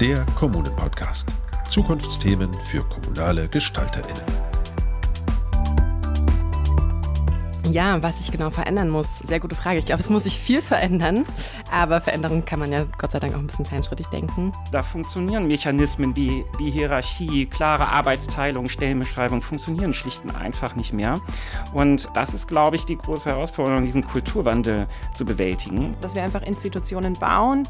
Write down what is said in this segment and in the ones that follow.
der Kommunen-Podcast. Zukunftsthemen für kommunale GestalterInnen. Ja, was sich genau verändern muss, sehr gute Frage. Ich glaube, es muss sich viel verändern, aber Veränderung kann man ja Gott sei Dank auch ein bisschen kleinschrittig denken. Da funktionieren Mechanismen wie, wie Hierarchie, klare Arbeitsteilung, Stellenbeschreibung, funktionieren schlicht und einfach nicht mehr. Und das ist, glaube ich, die große Herausforderung, diesen Kulturwandel zu bewältigen. Dass wir einfach Institutionen bauen,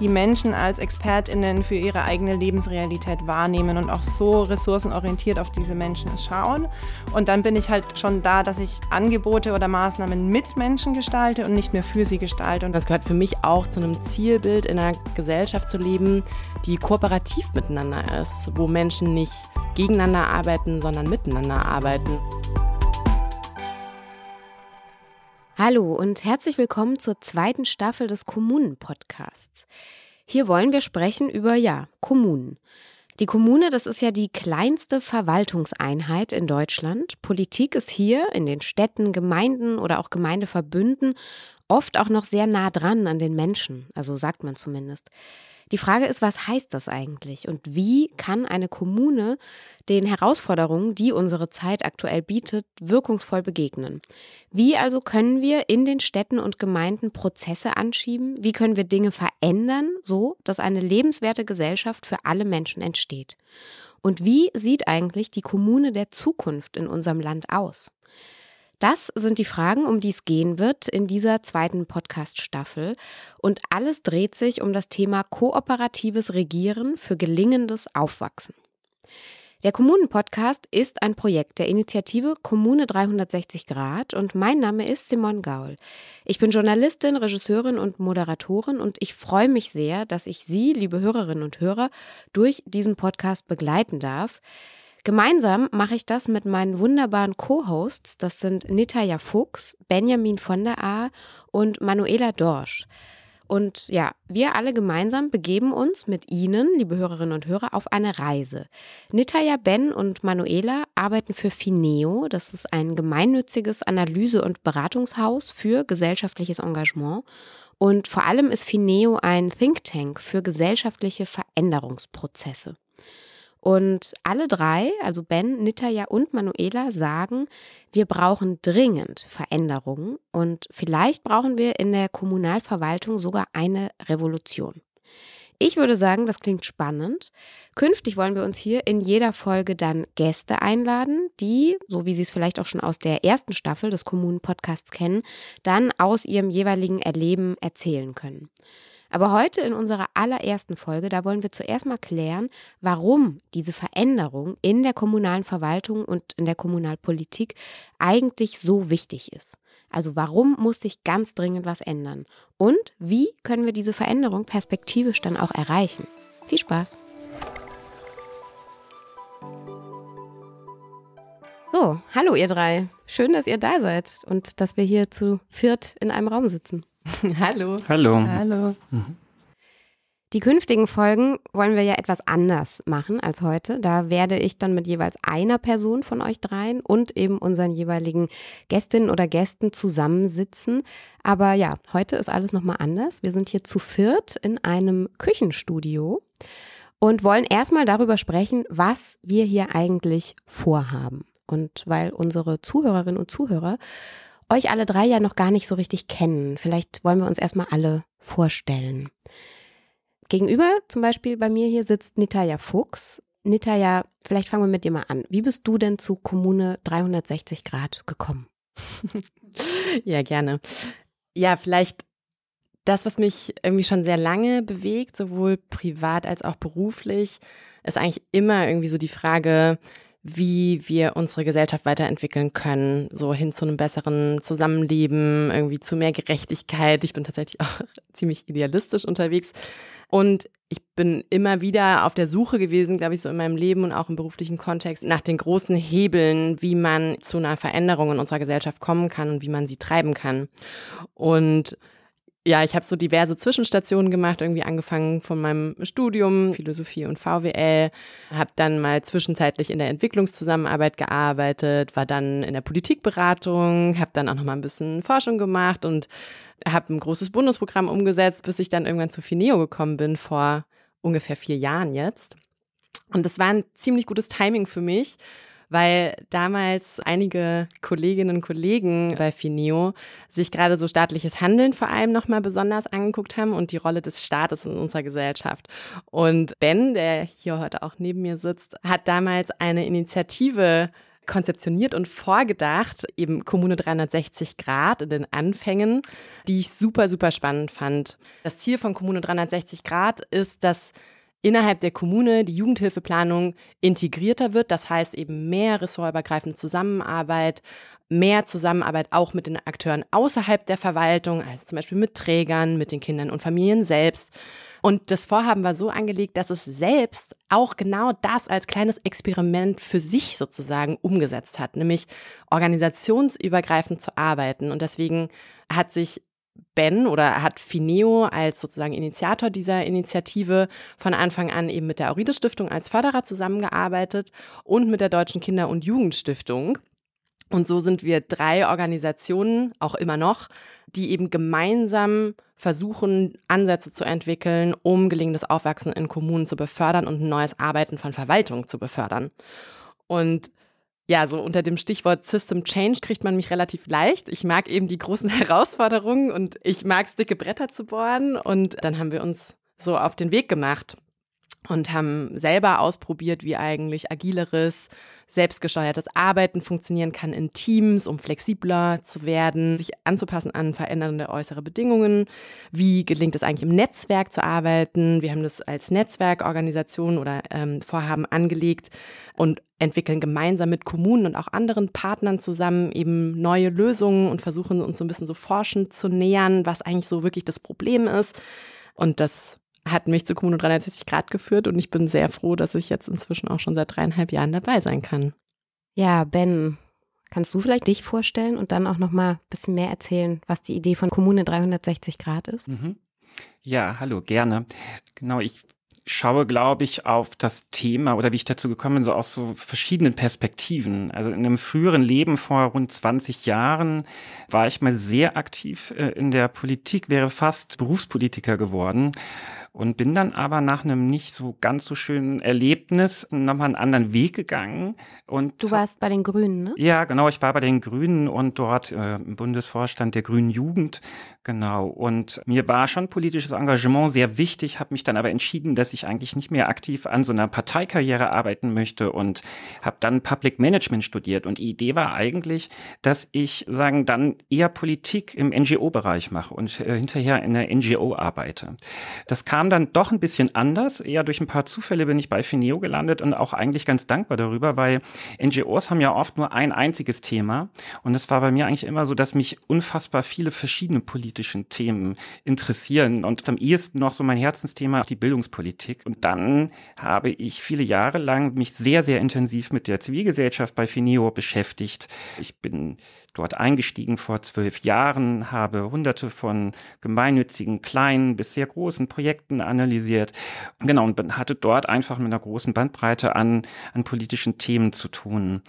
die Menschen als ExpertInnen für ihre eigene Lebensrealität wahrnehmen und auch so ressourcenorientiert auf diese Menschen schauen. Und dann bin ich halt schon da, dass ich Angebote oder Maßnahmen mit Menschen gestalte und nicht mehr für sie gestalte. Und das gehört für mich auch zu einem Zielbild, in einer Gesellschaft zu leben, die kooperativ miteinander ist, wo Menschen nicht gegeneinander arbeiten, sondern miteinander arbeiten. Hallo und herzlich willkommen zur zweiten Staffel des Kommunen-Podcasts. Hier wollen wir sprechen über, ja, Kommunen. Die Kommune, das ist ja die kleinste Verwaltungseinheit in Deutschland. Politik ist hier in den Städten, Gemeinden oder auch Gemeindeverbünden oft auch noch sehr nah dran an den Menschen, also sagt man zumindest. Die Frage ist, was heißt das eigentlich und wie kann eine Kommune den Herausforderungen, die unsere Zeit aktuell bietet, wirkungsvoll begegnen? Wie also können wir in den Städten und Gemeinden Prozesse anschieben? Wie können wir Dinge verändern, so dass eine lebenswerte Gesellschaft für alle Menschen entsteht? Und wie sieht eigentlich die Kommune der Zukunft in unserem Land aus? Das sind die Fragen, um die es gehen wird in dieser zweiten Podcast-Staffel. Und alles dreht sich um das Thema kooperatives Regieren für gelingendes Aufwachsen. Der Kommunen-Podcast ist ein Projekt der Initiative Kommune 360 Grad und mein Name ist Simon Gaul. Ich bin Journalistin, Regisseurin und Moderatorin und ich freue mich sehr, dass ich Sie, liebe Hörerinnen und Hörer, durch diesen Podcast begleiten darf. Gemeinsam mache ich das mit meinen wunderbaren Co-Hosts. Das sind Nitaya Fuchs, Benjamin von der A und Manuela Dorsch. Und ja, wir alle gemeinsam begeben uns mit Ihnen, liebe Hörerinnen und Hörer, auf eine Reise. Nitaya, Ben und Manuela arbeiten für Fineo. Das ist ein gemeinnütziges Analyse- und Beratungshaus für gesellschaftliches Engagement. Und vor allem ist Fineo ein Think Tank für gesellschaftliche Veränderungsprozesse. Und alle drei, also Ben, Nitaya und Manuela, sagen, wir brauchen dringend Veränderungen und vielleicht brauchen wir in der Kommunalverwaltung sogar eine Revolution. Ich würde sagen, das klingt spannend. Künftig wollen wir uns hier in jeder Folge dann Gäste einladen, die, so wie Sie es vielleicht auch schon aus der ersten Staffel des Kommunen-Podcasts kennen, dann aus ihrem jeweiligen Erleben erzählen können. Aber heute in unserer allerersten Folge, da wollen wir zuerst mal klären, warum diese Veränderung in der kommunalen Verwaltung und in der Kommunalpolitik eigentlich so wichtig ist. Also warum muss sich ganz dringend was ändern? Und wie können wir diese Veränderung perspektivisch dann auch erreichen? Viel Spaß! So, hallo ihr drei. Schön, dass ihr da seid und dass wir hier zu viert in einem Raum sitzen. Hallo. Hallo. Hallo. Die künftigen Folgen wollen wir ja etwas anders machen als heute. Da werde ich dann mit jeweils einer Person von euch dreien und eben unseren jeweiligen Gästinnen oder Gästen zusammensitzen. Aber ja, heute ist alles nochmal anders. Wir sind hier zu viert in einem Küchenstudio und wollen erstmal darüber sprechen, was wir hier eigentlich vorhaben. Und weil unsere Zuhörerinnen und Zuhörer euch alle drei ja noch gar nicht so richtig kennen. Vielleicht wollen wir uns erstmal alle vorstellen. Gegenüber zum Beispiel bei mir hier sitzt Nitaya Fuchs. Nitaya, vielleicht fangen wir mit dir mal an. Wie bist du denn zu Kommune 360 Grad gekommen? ja, gerne. Ja, vielleicht das, was mich irgendwie schon sehr lange bewegt, sowohl privat als auch beruflich, ist eigentlich immer irgendwie so die Frage, wie wir unsere Gesellschaft weiterentwickeln können, so hin zu einem besseren Zusammenleben, irgendwie zu mehr Gerechtigkeit. Ich bin tatsächlich auch ziemlich idealistisch unterwegs. Und ich bin immer wieder auf der Suche gewesen, glaube ich, so in meinem Leben und auch im beruflichen Kontext nach den großen Hebeln, wie man zu einer Veränderung in unserer Gesellschaft kommen kann und wie man sie treiben kann. Und ja, ich habe so diverse Zwischenstationen gemacht, irgendwie angefangen von meinem Studium, Philosophie und VWL, habe dann mal zwischenzeitlich in der Entwicklungszusammenarbeit gearbeitet, war dann in der Politikberatung, habe dann auch noch mal ein bisschen Forschung gemacht und habe ein großes Bundesprogramm umgesetzt, bis ich dann irgendwann zu Fineo gekommen bin vor ungefähr vier Jahren jetzt. Und das war ein ziemlich gutes Timing für mich, weil damals einige Kolleginnen und Kollegen bei Fineo sich gerade so staatliches Handeln vor allem nochmal besonders angeguckt haben und die Rolle des Staates in unserer Gesellschaft. Und Ben, der hier heute auch neben mir sitzt, hat damals eine Initiative konzeptioniert und vorgedacht, eben Kommune 360 Grad in den Anfängen, die ich super, super spannend fand. Das Ziel von Kommune 360 Grad ist, dass innerhalb der Kommune die Jugendhilfeplanung integrierter wird. Das heißt eben mehr ressortübergreifende Zusammenarbeit, mehr Zusammenarbeit auch mit den Akteuren außerhalb der Verwaltung, also zum Beispiel mit Trägern, mit den Kindern und Familien selbst. Und das Vorhaben war so angelegt, dass es selbst auch genau das als kleines Experiment für sich sozusagen umgesetzt hat, nämlich organisationsübergreifend zu arbeiten. Und deswegen hat sich Ben oder hat Fineo als sozusagen Initiator dieser Initiative von Anfang an eben mit der Aurides Stiftung als Förderer zusammengearbeitet und mit der Deutschen Kinder- und Jugendstiftung. Und so sind wir drei Organisationen, auch immer noch, die eben gemeinsam versuchen, Ansätze zu entwickeln, um gelingendes Aufwachsen in Kommunen zu befördern und ein neues Arbeiten von Verwaltung zu befördern. Und ja, so unter dem Stichwort System Change kriegt man mich relativ leicht. Ich mag eben die großen Herausforderungen und ich mag es, dicke Bretter zu bohren. Und dann haben wir uns so auf den Weg gemacht und haben selber ausprobiert, wie eigentlich agileres, selbstgesteuertes Arbeiten funktionieren kann in Teams, um flexibler zu werden, sich anzupassen an verändernde äußere Bedingungen. Wie gelingt es eigentlich im Netzwerk zu arbeiten? Wir haben das als Netzwerkorganisation oder ähm, Vorhaben angelegt und entwickeln gemeinsam mit Kommunen und auch anderen Partnern zusammen eben neue Lösungen und versuchen uns so ein bisschen so forschend zu nähern, was eigentlich so wirklich das Problem ist. Und das hat mich zu Kommune 360 Grad geführt und ich bin sehr froh, dass ich jetzt inzwischen auch schon seit dreieinhalb Jahren dabei sein kann. Ja, Ben, kannst du vielleicht dich vorstellen und dann auch noch mal ein bisschen mehr erzählen, was die Idee von Kommune 360 Grad ist? Mhm. Ja, hallo, gerne. Genau, ich schaue, glaube ich, auf das Thema oder wie ich dazu gekommen bin, so aus so verschiedenen Perspektiven. Also in einem früheren Leben vor rund 20 Jahren war ich mal sehr aktiv äh, in der Politik, wäre fast Berufspolitiker geworden und bin dann aber nach einem nicht so ganz so schönen Erlebnis nochmal einen anderen Weg gegangen. Und du warst bei den Grünen, ne? Ja, genau. Ich war bei den Grünen und dort äh, im Bundesvorstand der Grünen Jugend. Genau. Und mir war schon politisches Engagement sehr wichtig, habe mich dann aber entschieden, dass ich eigentlich nicht mehr aktiv an so einer Parteikarriere arbeiten möchte und habe dann Public Management studiert. Und die Idee war eigentlich, dass ich sagen dann eher Politik im NGO-Bereich mache und äh, hinterher in der NGO arbeite. Das kam kam dann doch ein bisschen anders. Eher durch ein paar Zufälle bin ich bei Fineo gelandet und auch eigentlich ganz dankbar darüber, weil NGOs haben ja oft nur ein einziges Thema. Und es war bei mir eigentlich immer so, dass mich unfassbar viele verschiedene politischen Themen interessieren und am ehesten noch so mein Herzensthema die Bildungspolitik. Und dann habe ich viele Jahre lang mich sehr, sehr intensiv mit der Zivilgesellschaft bei Fineo beschäftigt. Ich bin dort eingestiegen vor zwölf Jahren, habe hunderte von gemeinnützigen, kleinen bis sehr großen Projekten analysiert. Genau, und hatte dort einfach mit einer großen Bandbreite an, an politischen Themen zu tun.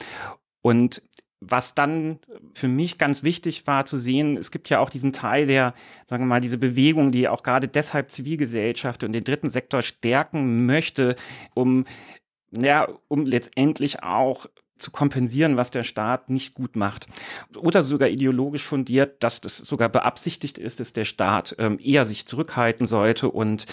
Und was dann für mich ganz wichtig war zu sehen, es gibt ja auch diesen Teil der, sagen wir mal, diese Bewegung, die auch gerade deshalb Zivilgesellschaft und den dritten Sektor stärken möchte, um ja, um letztendlich auch zu kompensieren, was der Staat nicht gut macht. Oder sogar ideologisch fundiert, dass das sogar beabsichtigt ist, dass der Staat ähm, eher sich zurückhalten sollte und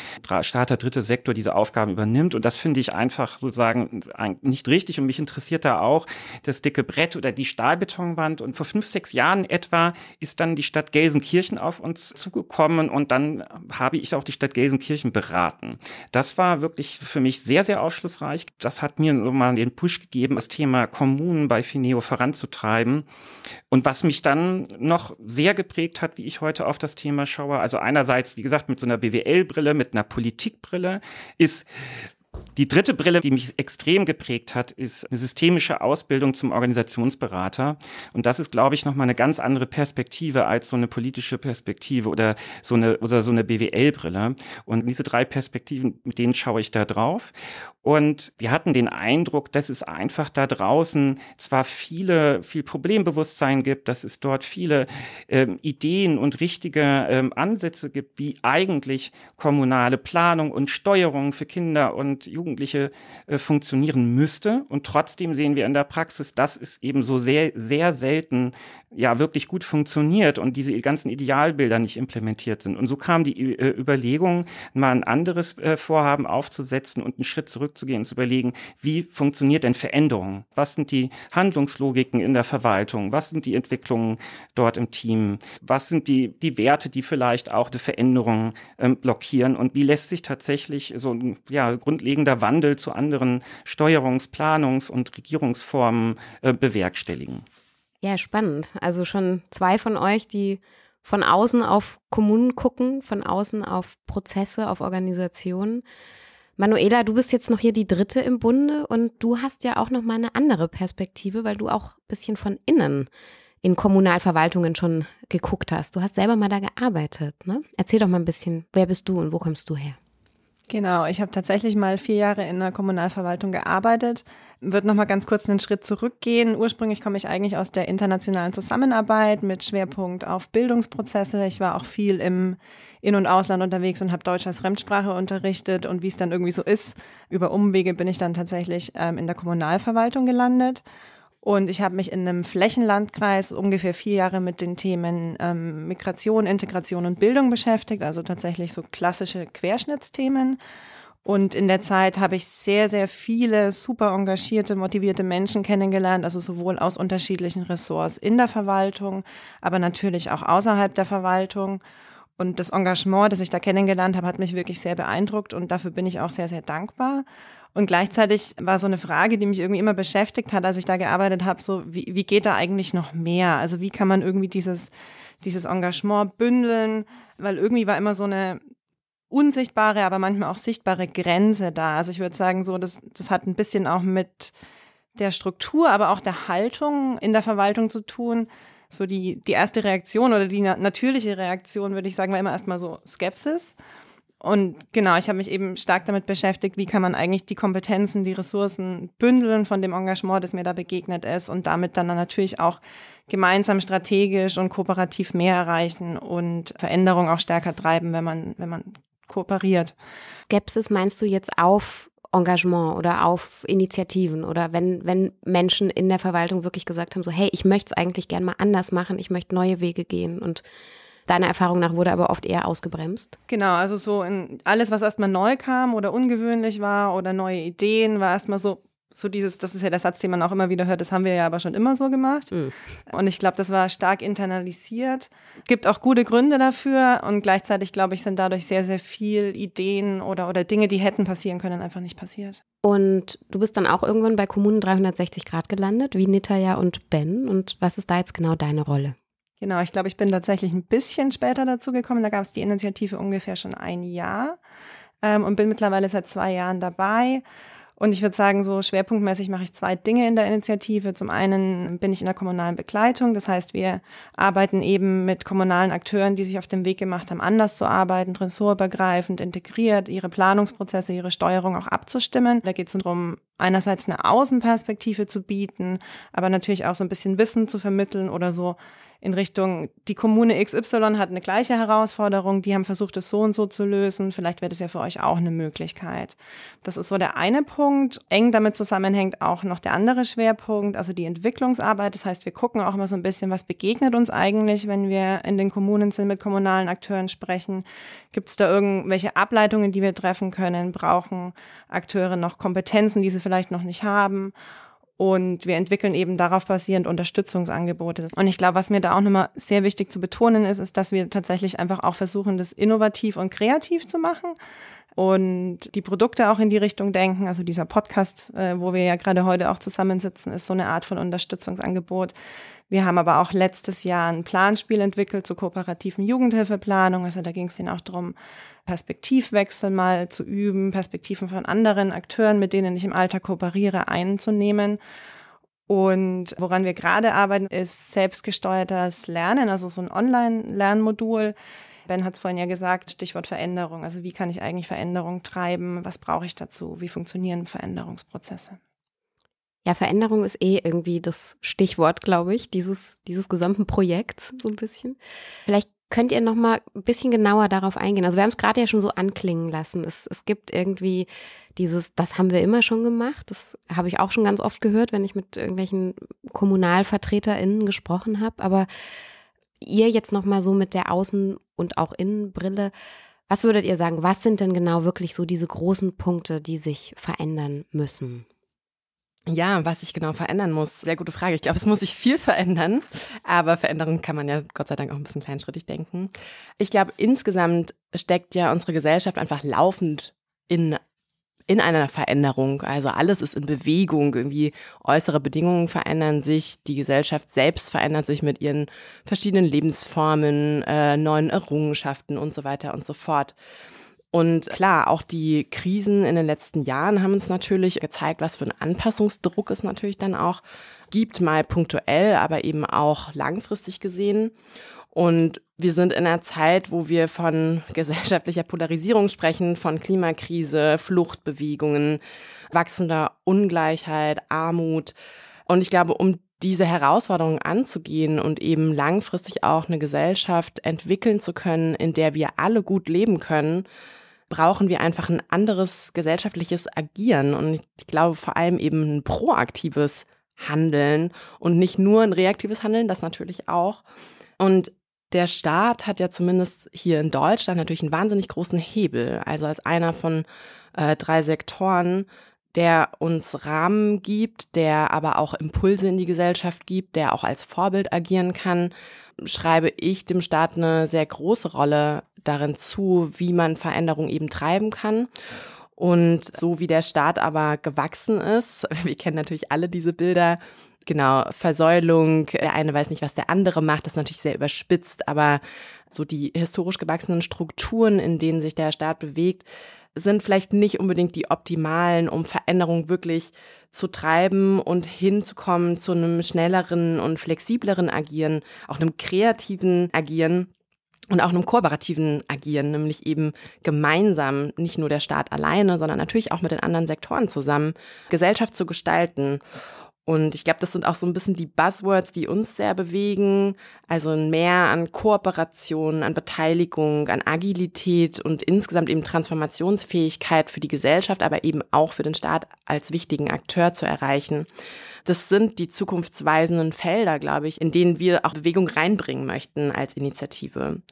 Staat der dritte Sektor diese Aufgaben übernimmt. Und das finde ich einfach sozusagen nicht richtig. Und mich interessiert da auch das dicke Brett oder die Stahlbetonwand. Und vor fünf, sechs Jahren etwa ist dann die Stadt Gelsenkirchen auf uns zugekommen und dann habe ich auch die Stadt Gelsenkirchen beraten. Das war wirklich für mich sehr, sehr aufschlussreich. Das hat mir nochmal den Push gegeben, das Thema Kommunen bei Fineo voranzutreiben. Und was mich dann noch sehr geprägt hat, wie ich heute auf das Thema schaue, also einerseits, wie gesagt, mit so einer BWL-Brille, mit einer Politikbrille, ist, Die dritte Brille, die mich extrem geprägt hat, ist eine systemische Ausbildung zum Organisationsberater. Und das ist, glaube ich, nochmal eine ganz andere Perspektive als so eine politische Perspektive oder so eine, oder so eine BWL-Brille. Und diese drei Perspektiven, mit denen schaue ich da drauf. Und wir hatten den Eindruck, dass es einfach da draußen zwar viele, viel Problembewusstsein gibt, dass es dort viele ähm, Ideen und richtige ähm, Ansätze gibt, wie eigentlich kommunale Planung und Steuerung für Kinder und Jugendliche äh, funktionieren müsste. Und trotzdem sehen wir in der Praxis, dass es eben so sehr, sehr selten ja wirklich gut funktioniert und diese ganzen Idealbilder nicht implementiert sind. Und so kam die äh, Überlegung, mal ein anderes äh, Vorhaben aufzusetzen und einen Schritt zurückzugehen und zu überlegen, wie funktioniert denn Veränderung? Was sind die Handlungslogiken in der Verwaltung? Was sind die Entwicklungen dort im Team? Was sind die, die Werte, die vielleicht auch die Veränderung ähm, blockieren? Und wie lässt sich tatsächlich so ein ja, grundlegender Wandel zu anderen Steuerungs-, Planungs- und Regierungsformen äh, bewerkstelligen? Ja, spannend. Also schon zwei von euch, die von außen auf Kommunen gucken, von außen auf Prozesse, auf Organisationen. Manuela, du bist jetzt noch hier die dritte im Bunde und du hast ja auch noch mal eine andere Perspektive, weil du auch ein bisschen von innen in Kommunalverwaltungen schon geguckt hast. Du hast selber mal da gearbeitet, ne? Erzähl doch mal ein bisschen, wer bist du und wo kommst du her? Genau, ich habe tatsächlich mal vier Jahre in der Kommunalverwaltung gearbeitet. Würde noch mal ganz kurz einen Schritt zurückgehen. Ursprünglich komme ich eigentlich aus der internationalen Zusammenarbeit mit Schwerpunkt auf Bildungsprozesse. Ich war auch viel im In- und Ausland unterwegs und habe Deutsch als Fremdsprache unterrichtet. Und wie es dann irgendwie so ist, über Umwege bin ich dann tatsächlich ähm, in der Kommunalverwaltung gelandet. Und ich habe mich in einem Flächenlandkreis ungefähr vier Jahre mit den Themen ähm, Migration, Integration und Bildung beschäftigt, also tatsächlich so klassische Querschnittsthemen. Und in der Zeit habe ich sehr, sehr viele super engagierte, motivierte Menschen kennengelernt, also sowohl aus unterschiedlichen Ressorts in der Verwaltung, aber natürlich auch außerhalb der Verwaltung. Und das Engagement, das ich da kennengelernt habe, hat mich wirklich sehr beeindruckt und dafür bin ich auch sehr, sehr dankbar. Und gleichzeitig war so eine Frage, die mich irgendwie immer beschäftigt hat, als ich da gearbeitet habe, so wie, wie geht da eigentlich noch mehr? Also wie kann man irgendwie dieses, dieses Engagement bündeln? Weil irgendwie war immer so eine unsichtbare, aber manchmal auch sichtbare Grenze da. Also ich würde sagen, so, das, das hat ein bisschen auch mit der Struktur, aber auch der Haltung in der Verwaltung zu tun. So die, die erste Reaktion oder die natürliche Reaktion, würde ich sagen, war immer erstmal so Skepsis. Und genau, ich habe mich eben stark damit beschäftigt, wie kann man eigentlich die Kompetenzen, die Ressourcen bündeln von dem Engagement, das mir da begegnet ist und damit dann natürlich auch gemeinsam strategisch und kooperativ mehr erreichen und Veränderung auch stärker treiben, wenn man, wenn man kooperiert. Skepsis meinst du jetzt auf Engagement oder auf Initiativen oder wenn, wenn Menschen in der Verwaltung wirklich gesagt haben, so, hey, ich möchte es eigentlich gern mal anders machen, ich möchte neue Wege gehen und Deiner Erfahrung nach wurde aber oft eher ausgebremst? Genau, also so in alles, was erstmal neu kam oder ungewöhnlich war oder neue Ideen, war erstmal so, so dieses, das ist ja der Satz, den man auch immer wieder hört, das haben wir ja aber schon immer so gemacht. Mhm. Und ich glaube, das war stark internalisiert. Gibt auch gute Gründe dafür und gleichzeitig, glaube ich, sind dadurch sehr, sehr viel Ideen oder, oder Dinge, die hätten passieren können, einfach nicht passiert. Und du bist dann auch irgendwann bei Kommunen 360 Grad gelandet, wie Nitaya und Ben. Und was ist da jetzt genau deine Rolle? Genau, ich glaube, ich bin tatsächlich ein bisschen später dazu gekommen. Da gab es die Initiative ungefähr schon ein Jahr ähm, und bin mittlerweile seit zwei Jahren dabei. Und ich würde sagen, so schwerpunktmäßig mache ich zwei Dinge in der Initiative. Zum einen bin ich in der kommunalen Begleitung. Das heißt, wir arbeiten eben mit kommunalen Akteuren, die sich auf den Weg gemacht haben, anders zu arbeiten, ressortübergreifend, integriert, ihre Planungsprozesse, ihre Steuerung auch abzustimmen. Da geht es darum, einerseits eine Außenperspektive zu bieten, aber natürlich auch so ein bisschen Wissen zu vermitteln oder so in Richtung, die Kommune XY hat eine gleiche Herausforderung, die haben versucht, es so und so zu lösen. Vielleicht wäre das ja für euch auch eine Möglichkeit. Das ist so der eine Punkt. Eng damit zusammenhängt auch noch der andere Schwerpunkt, also die Entwicklungsarbeit. Das heißt, wir gucken auch immer so ein bisschen, was begegnet uns eigentlich, wenn wir in den Kommunen sind, mit kommunalen Akteuren sprechen. Gibt es da irgendwelche Ableitungen, die wir treffen können? Brauchen Akteure noch Kompetenzen, die sie vielleicht noch nicht haben? Und wir entwickeln eben darauf basierend Unterstützungsangebote. Und ich glaube, was mir da auch nochmal sehr wichtig zu betonen ist, ist, dass wir tatsächlich einfach auch versuchen, das innovativ und kreativ zu machen. und die Produkte auch in die Richtung denken. Also dieser Podcast, äh, wo wir ja gerade heute auch zusammensitzen, ist so eine Art von Unterstützungsangebot. Wir haben aber auch letztes Jahr ein Planspiel entwickelt zur kooperativen Jugendhilfeplanung. Also da ging es ihnen auch darum, Perspektivwechsel mal zu üben, Perspektiven von anderen Akteuren, mit denen ich im Alltag kooperiere, einzunehmen. Und woran wir gerade arbeiten, ist selbstgesteuertes Lernen, also so ein Online-Lernmodul. Ben hat es vorhin ja gesagt, Stichwort Veränderung. Also wie kann ich eigentlich Veränderung treiben? Was brauche ich dazu? Wie funktionieren Veränderungsprozesse? Ja, Veränderung ist eh irgendwie das Stichwort, glaube ich, dieses, dieses gesamten Projekts so ein bisschen. Vielleicht könnt ihr noch mal ein bisschen genauer darauf eingehen. Also wir haben es gerade ja schon so anklingen lassen. Es, es gibt irgendwie dieses, das haben wir immer schon gemacht. Das habe ich auch schon ganz oft gehört, wenn ich mit irgendwelchen KommunalvertreterInnen gesprochen habe. Aber ihr jetzt noch mal so mit der Außen- und auch Innenbrille, was würdet ihr sagen, was sind denn genau wirklich so diese großen Punkte, die sich verändern müssen? Ja, was sich genau verändern muss, sehr gute Frage. Ich glaube, es muss sich viel verändern, aber Veränderung kann man ja Gott sei Dank auch ein bisschen kleinschrittig denken. Ich glaube, insgesamt steckt ja unsere Gesellschaft einfach laufend in in einer Veränderung. Also alles ist in Bewegung. Irgendwie äußere Bedingungen verändern sich, die Gesellschaft selbst verändert sich mit ihren verschiedenen Lebensformen, äh, neuen Errungenschaften und so weiter und so fort. Und klar, auch die Krisen in den letzten Jahren haben uns natürlich gezeigt, was für ein Anpassungsdruck es natürlich dann auch gibt, mal punktuell, aber eben auch langfristig gesehen. Und wir sind in einer Zeit, wo wir von gesellschaftlicher Polarisierung sprechen, von Klimakrise, Fluchtbewegungen, wachsender Ungleichheit, Armut. Und ich glaube, um diese Herausforderungen anzugehen und eben langfristig auch eine Gesellschaft entwickeln zu können, in der wir alle gut leben können, brauchen wir einfach ein anderes gesellschaftliches Agieren und ich glaube vor allem eben ein proaktives Handeln und nicht nur ein reaktives Handeln, das natürlich auch. Und der Staat hat ja zumindest hier in Deutschland natürlich einen wahnsinnig großen Hebel. Also als einer von äh, drei Sektoren, der uns Rahmen gibt, der aber auch Impulse in die Gesellschaft gibt, der auch als Vorbild agieren kann, schreibe ich dem Staat eine sehr große Rolle darin zu, wie man Veränderung eben treiben kann. Und so wie der Staat aber gewachsen ist, wir kennen natürlich alle diese Bilder, genau, Versäulung, der eine weiß nicht, was der andere macht, das ist natürlich sehr überspitzt, aber so die historisch gewachsenen Strukturen, in denen sich der Staat bewegt, sind vielleicht nicht unbedingt die optimalen, um Veränderung wirklich zu treiben und hinzukommen zu einem schnelleren und flexibleren Agieren, auch einem kreativen Agieren und auch einem kooperativen Agieren, nämlich eben gemeinsam, nicht nur der Staat alleine, sondern natürlich auch mit den anderen Sektoren zusammen, Gesellschaft zu gestalten. Und ich glaube, das sind auch so ein bisschen die Buzzwords, die uns sehr bewegen. Also Mehr an Kooperation, an Beteiligung, an Agilität und insgesamt eben Transformationsfähigkeit für die Gesellschaft, aber eben auch für den Staat als wichtigen Akteur zu erreichen. Das sind die zukunftsweisenden Felder, glaube ich, in denen wir auch Bewegung reinbringen möchten als Initiative.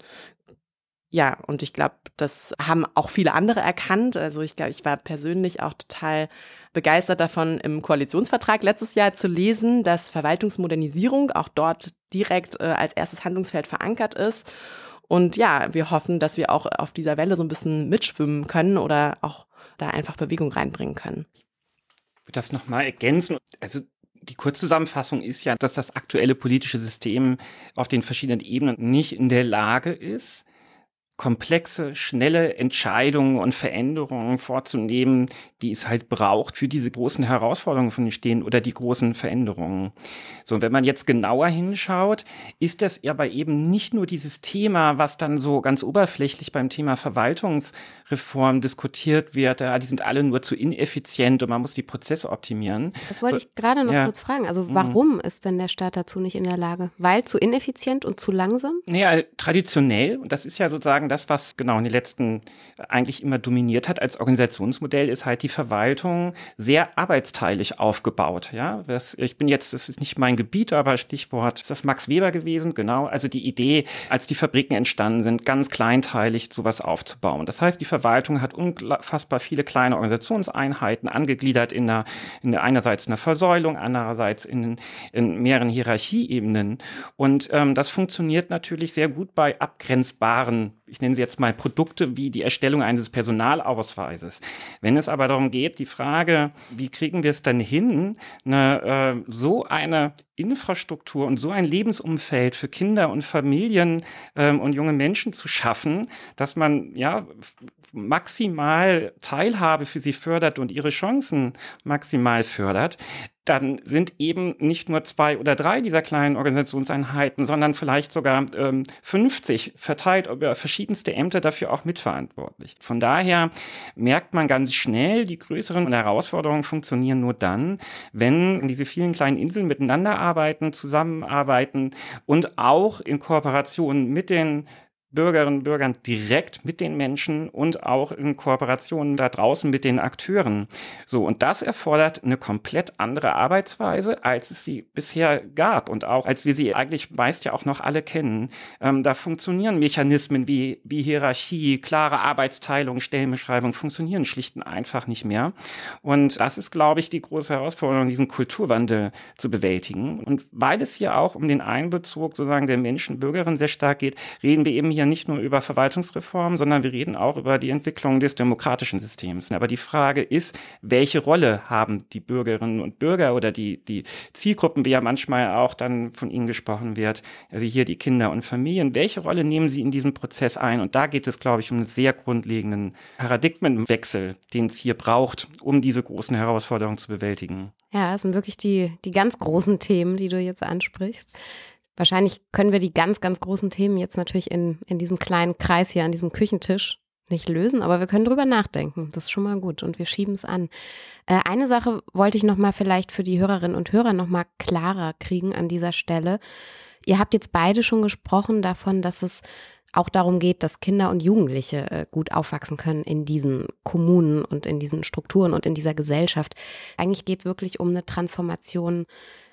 Ja, und ich glaube, das haben auch viele andere erkannt. Also ich glaube, ich war persönlich auch total begeistert davon, im Koalitionsvertrag letztes Jahr zu lesen, dass Verwaltungsmodernisierung auch dort direkt äh, als erstes Handlungsfeld verankert ist. Und ja, wir hoffen, dass wir auch auf dieser Welle so ein bisschen mitschwimmen können oder auch da einfach Bewegung reinbringen können. Ich würde das nochmal ergänzen. Also die Kurzzusammenfassung ist ja, dass das aktuelle politische System auf den verschiedenen Ebenen nicht in der Lage ist, komplexe, schnelle Entscheidungen und Veränderungen vorzunehmen, die es halt braucht für diese großen Herausforderungen, von denen stehen oder die großen Veränderungen. So, und wenn man jetzt genauer hinschaut, ist das aber eben nicht nur dieses Thema, was dann so ganz oberflächlich beim Thema Verwaltungsreform diskutiert wird, ja, die sind alle nur zu ineffizient und man muss die Prozesse optimieren. Das wollte ich gerade noch ja. kurz fragen. Also mhm. warum ist denn der Staat dazu nicht in der Lage? Weil zu ineffizient und zu langsam? Naja, traditionell, und das ist ja sozusagen das, was genau in den letzten äh, eigentlich immer dominiert hat als Organisationsmodell, ist halt die Verwaltung sehr arbeitsteilig aufgebaut. Ja, das, ich bin jetzt, das ist nicht mein Gebiet, aber Stichwort ist das Max Weber gewesen, genau. Also die Idee, als die Fabriken entstanden sind, ganz kleinteilig sowas aufzubauen. Das heißt, die Verwaltung hat unfassbar viele kleine Organisationseinheiten angegliedert in einer, in der einerseits einer Versäulung, andererseits in, in mehreren Hierarchieebenen. Und ähm, das funktioniert natürlich sehr gut bei abgrenzbaren ich nenne sie jetzt mal Produkte wie die Erstellung eines Personalausweises. Wenn es aber darum geht, die Frage, wie kriegen wir es dann hin, eine, äh, so eine Infrastruktur und so ein Lebensumfeld für Kinder und Familien ähm, und junge Menschen zu schaffen, dass man ja maximal Teilhabe für sie fördert und ihre Chancen maximal fördert, dann sind eben nicht nur zwei oder drei dieser kleinen Organisationseinheiten, sondern vielleicht sogar ähm, 50 verteilt über verschiedenste Ämter dafür auch mitverantwortlich. Von daher merkt man ganz schnell, die größeren Herausforderungen funktionieren nur dann, wenn diese vielen kleinen Inseln miteinander arbeiten, zusammenarbeiten und auch in Kooperation mit den Bürgerinnen und Bürgern direkt mit den Menschen und auch in Kooperationen da draußen mit den Akteuren. So, und das erfordert eine komplett andere Arbeitsweise, als es sie bisher gab und auch als wir sie eigentlich meist ja auch noch alle kennen. Ähm, da funktionieren Mechanismen wie, wie Hierarchie, klare Arbeitsteilung, Stellenbeschreibung funktionieren schlicht und einfach nicht mehr. Und das ist, glaube ich, die große Herausforderung, diesen Kulturwandel zu bewältigen. Und weil es hier auch um den Einbezug sozusagen der Menschen, Bürgerinnen sehr stark geht, reden wir eben hier ja nicht nur über Verwaltungsreform, sondern wir reden auch über die Entwicklung des demokratischen Systems. Aber die Frage ist, welche Rolle haben die Bürgerinnen und Bürger oder die, die Zielgruppen, wie ja manchmal auch dann von ihnen gesprochen wird, also hier die Kinder und Familien, welche Rolle nehmen sie in diesem Prozess ein? Und da geht es, glaube ich, um einen sehr grundlegenden Paradigmenwechsel, den es hier braucht, um diese großen Herausforderungen zu bewältigen. Ja, das sind wirklich die, die ganz großen Themen, die du jetzt ansprichst. Wahrscheinlich können wir die ganz, ganz großen Themen jetzt natürlich in, in diesem kleinen Kreis hier an diesem Küchentisch nicht lösen, aber wir können drüber nachdenken. Das ist schon mal gut und wir schieben es an. Äh, eine Sache wollte ich nochmal vielleicht für die Hörerinnen und Hörer nochmal klarer kriegen an dieser Stelle. Ihr habt jetzt beide schon gesprochen davon, dass es auch darum geht, dass Kinder und Jugendliche äh, gut aufwachsen können in diesen Kommunen und in diesen Strukturen und in dieser Gesellschaft. Eigentlich geht es wirklich um eine Transformation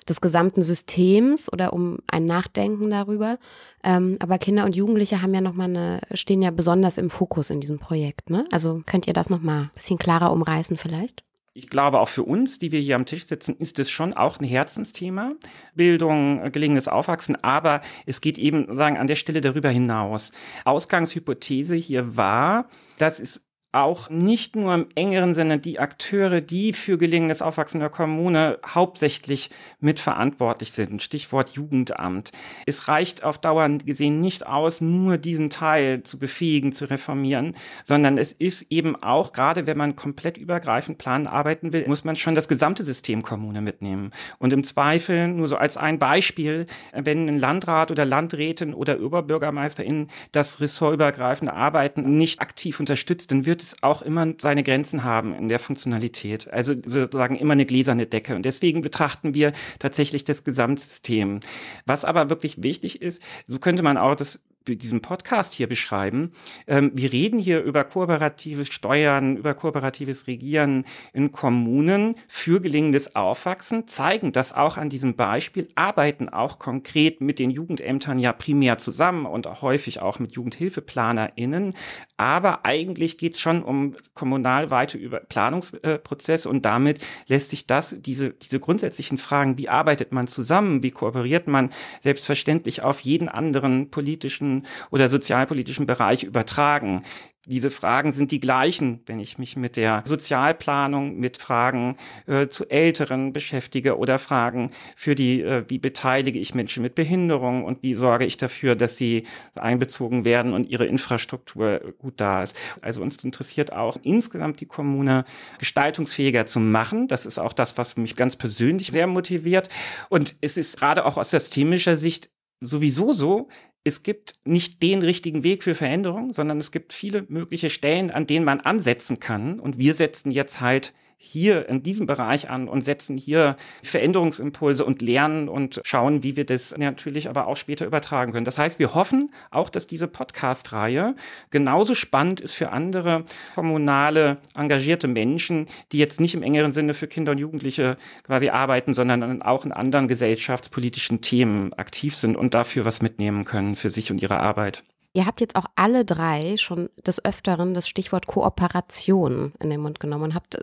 des gesamten Systems oder um ein Nachdenken darüber. Ähm, aber Kinder und Jugendliche haben ja noch mal eine, stehen ja besonders im Fokus in diesem Projekt. Ne? Also könnt ihr das noch mal ein bisschen klarer umreißen vielleicht? Ich glaube, auch für uns, die wir hier am Tisch sitzen, ist es schon auch ein Herzensthema. Bildung, gelingendes Aufwachsen, aber es geht eben sagen an der Stelle darüber hinaus. Ausgangshypothese hier war, dass es auch nicht nur im engeren Sinne die Akteure, die für gelingendes Aufwachsen der Kommune hauptsächlich mitverantwortlich sind. Stichwort Jugendamt. Es reicht auf Dauer gesehen nicht aus, nur diesen Teil zu befähigen, zu reformieren, sondern es ist eben auch, gerade wenn man komplett übergreifend planen arbeiten will, muss man schon das gesamte System Kommune mitnehmen. Und im Zweifel, nur so als ein Beispiel, wenn ein Landrat oder Landrätin oder Oberbürgermeisterin das ressortübergreifende Arbeiten nicht aktiv unterstützt, dann wird wird es auch immer seine Grenzen haben in der Funktionalität. Also sozusagen immer eine gläserne Decke. Und deswegen betrachten wir tatsächlich das Gesamtsystem. Was aber wirklich wichtig ist, so könnte man auch das diesem Podcast hier beschreiben. Ähm, wir reden hier über kooperatives Steuern, über kooperatives Regieren in Kommunen für gelingendes Aufwachsen, zeigen das auch an diesem Beispiel, arbeiten auch konkret mit den Jugendämtern ja primär zusammen und auch häufig auch mit JugendhilfeplanerInnen. Aber eigentlich geht es schon um kommunalweite Planungsprozesse und damit lässt sich das, diese, diese grundsätzlichen Fragen, wie arbeitet man zusammen, wie kooperiert man, selbstverständlich auf jeden anderen politischen oder sozialpolitischen Bereich übertragen. Diese Fragen sind die gleichen, wenn ich mich mit der Sozialplanung, mit Fragen äh, zu Älteren beschäftige oder Fragen für die, äh, wie beteilige ich Menschen mit Behinderung und wie sorge ich dafür, dass sie einbezogen werden und ihre Infrastruktur gut da ist. Also uns interessiert auch insgesamt die Kommune gestaltungsfähiger zu machen. Das ist auch das, was mich ganz persönlich sehr motiviert. Und es ist gerade auch aus systemischer Sicht sowieso so, es gibt nicht den richtigen Weg für Veränderung, sondern es gibt viele mögliche Stellen, an denen man ansetzen kann. Und wir setzen jetzt halt hier in diesem Bereich an und setzen hier Veränderungsimpulse und lernen und schauen, wie wir das natürlich aber auch später übertragen können. Das heißt, wir hoffen auch, dass diese Podcast-Reihe genauso spannend ist für andere kommunale, engagierte Menschen, die jetzt nicht im engeren Sinne für Kinder und Jugendliche quasi arbeiten, sondern auch in anderen gesellschaftspolitischen Themen aktiv sind und dafür was mitnehmen können für sich und ihre Arbeit. Ihr habt jetzt auch alle drei schon des Öfteren das Stichwort Kooperation in den Mund genommen und habt,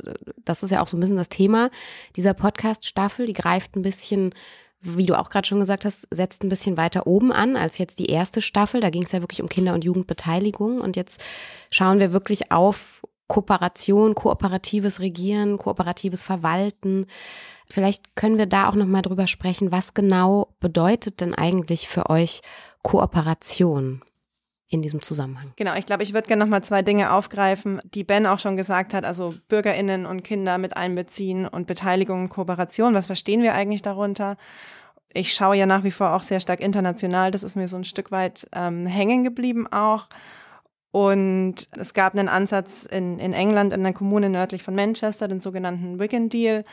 das ist ja auch so ein bisschen das Thema dieser Podcast-Staffel, die greift ein bisschen wie du auch gerade schon gesagt hast, setzt ein bisschen weiter oben an als jetzt die erste Staffel. Da ging es ja wirklich um Kinder- und Jugendbeteiligung. Und jetzt schauen wir wirklich auf Kooperation, kooperatives Regieren, kooperatives Verwalten. Vielleicht können wir da auch noch mal drüber sprechen, was genau bedeutet denn eigentlich für euch Kooperation? In diesem Zusammenhang. Genau, ich glaube, ich würde gerne nochmal zwei Dinge aufgreifen, die Ben auch schon gesagt hat, also Bürgerinnen und Kinder mit einbeziehen und Beteiligung und Kooperation. Was verstehen wir eigentlich darunter? Ich schaue ja nach wie vor auch sehr stark international, das ist mir so ein Stück weit ähm, hängen geblieben auch. Und es gab einen Ansatz in, in England in einer Kommune nördlich von Manchester, den sogenannten Wigan Deal.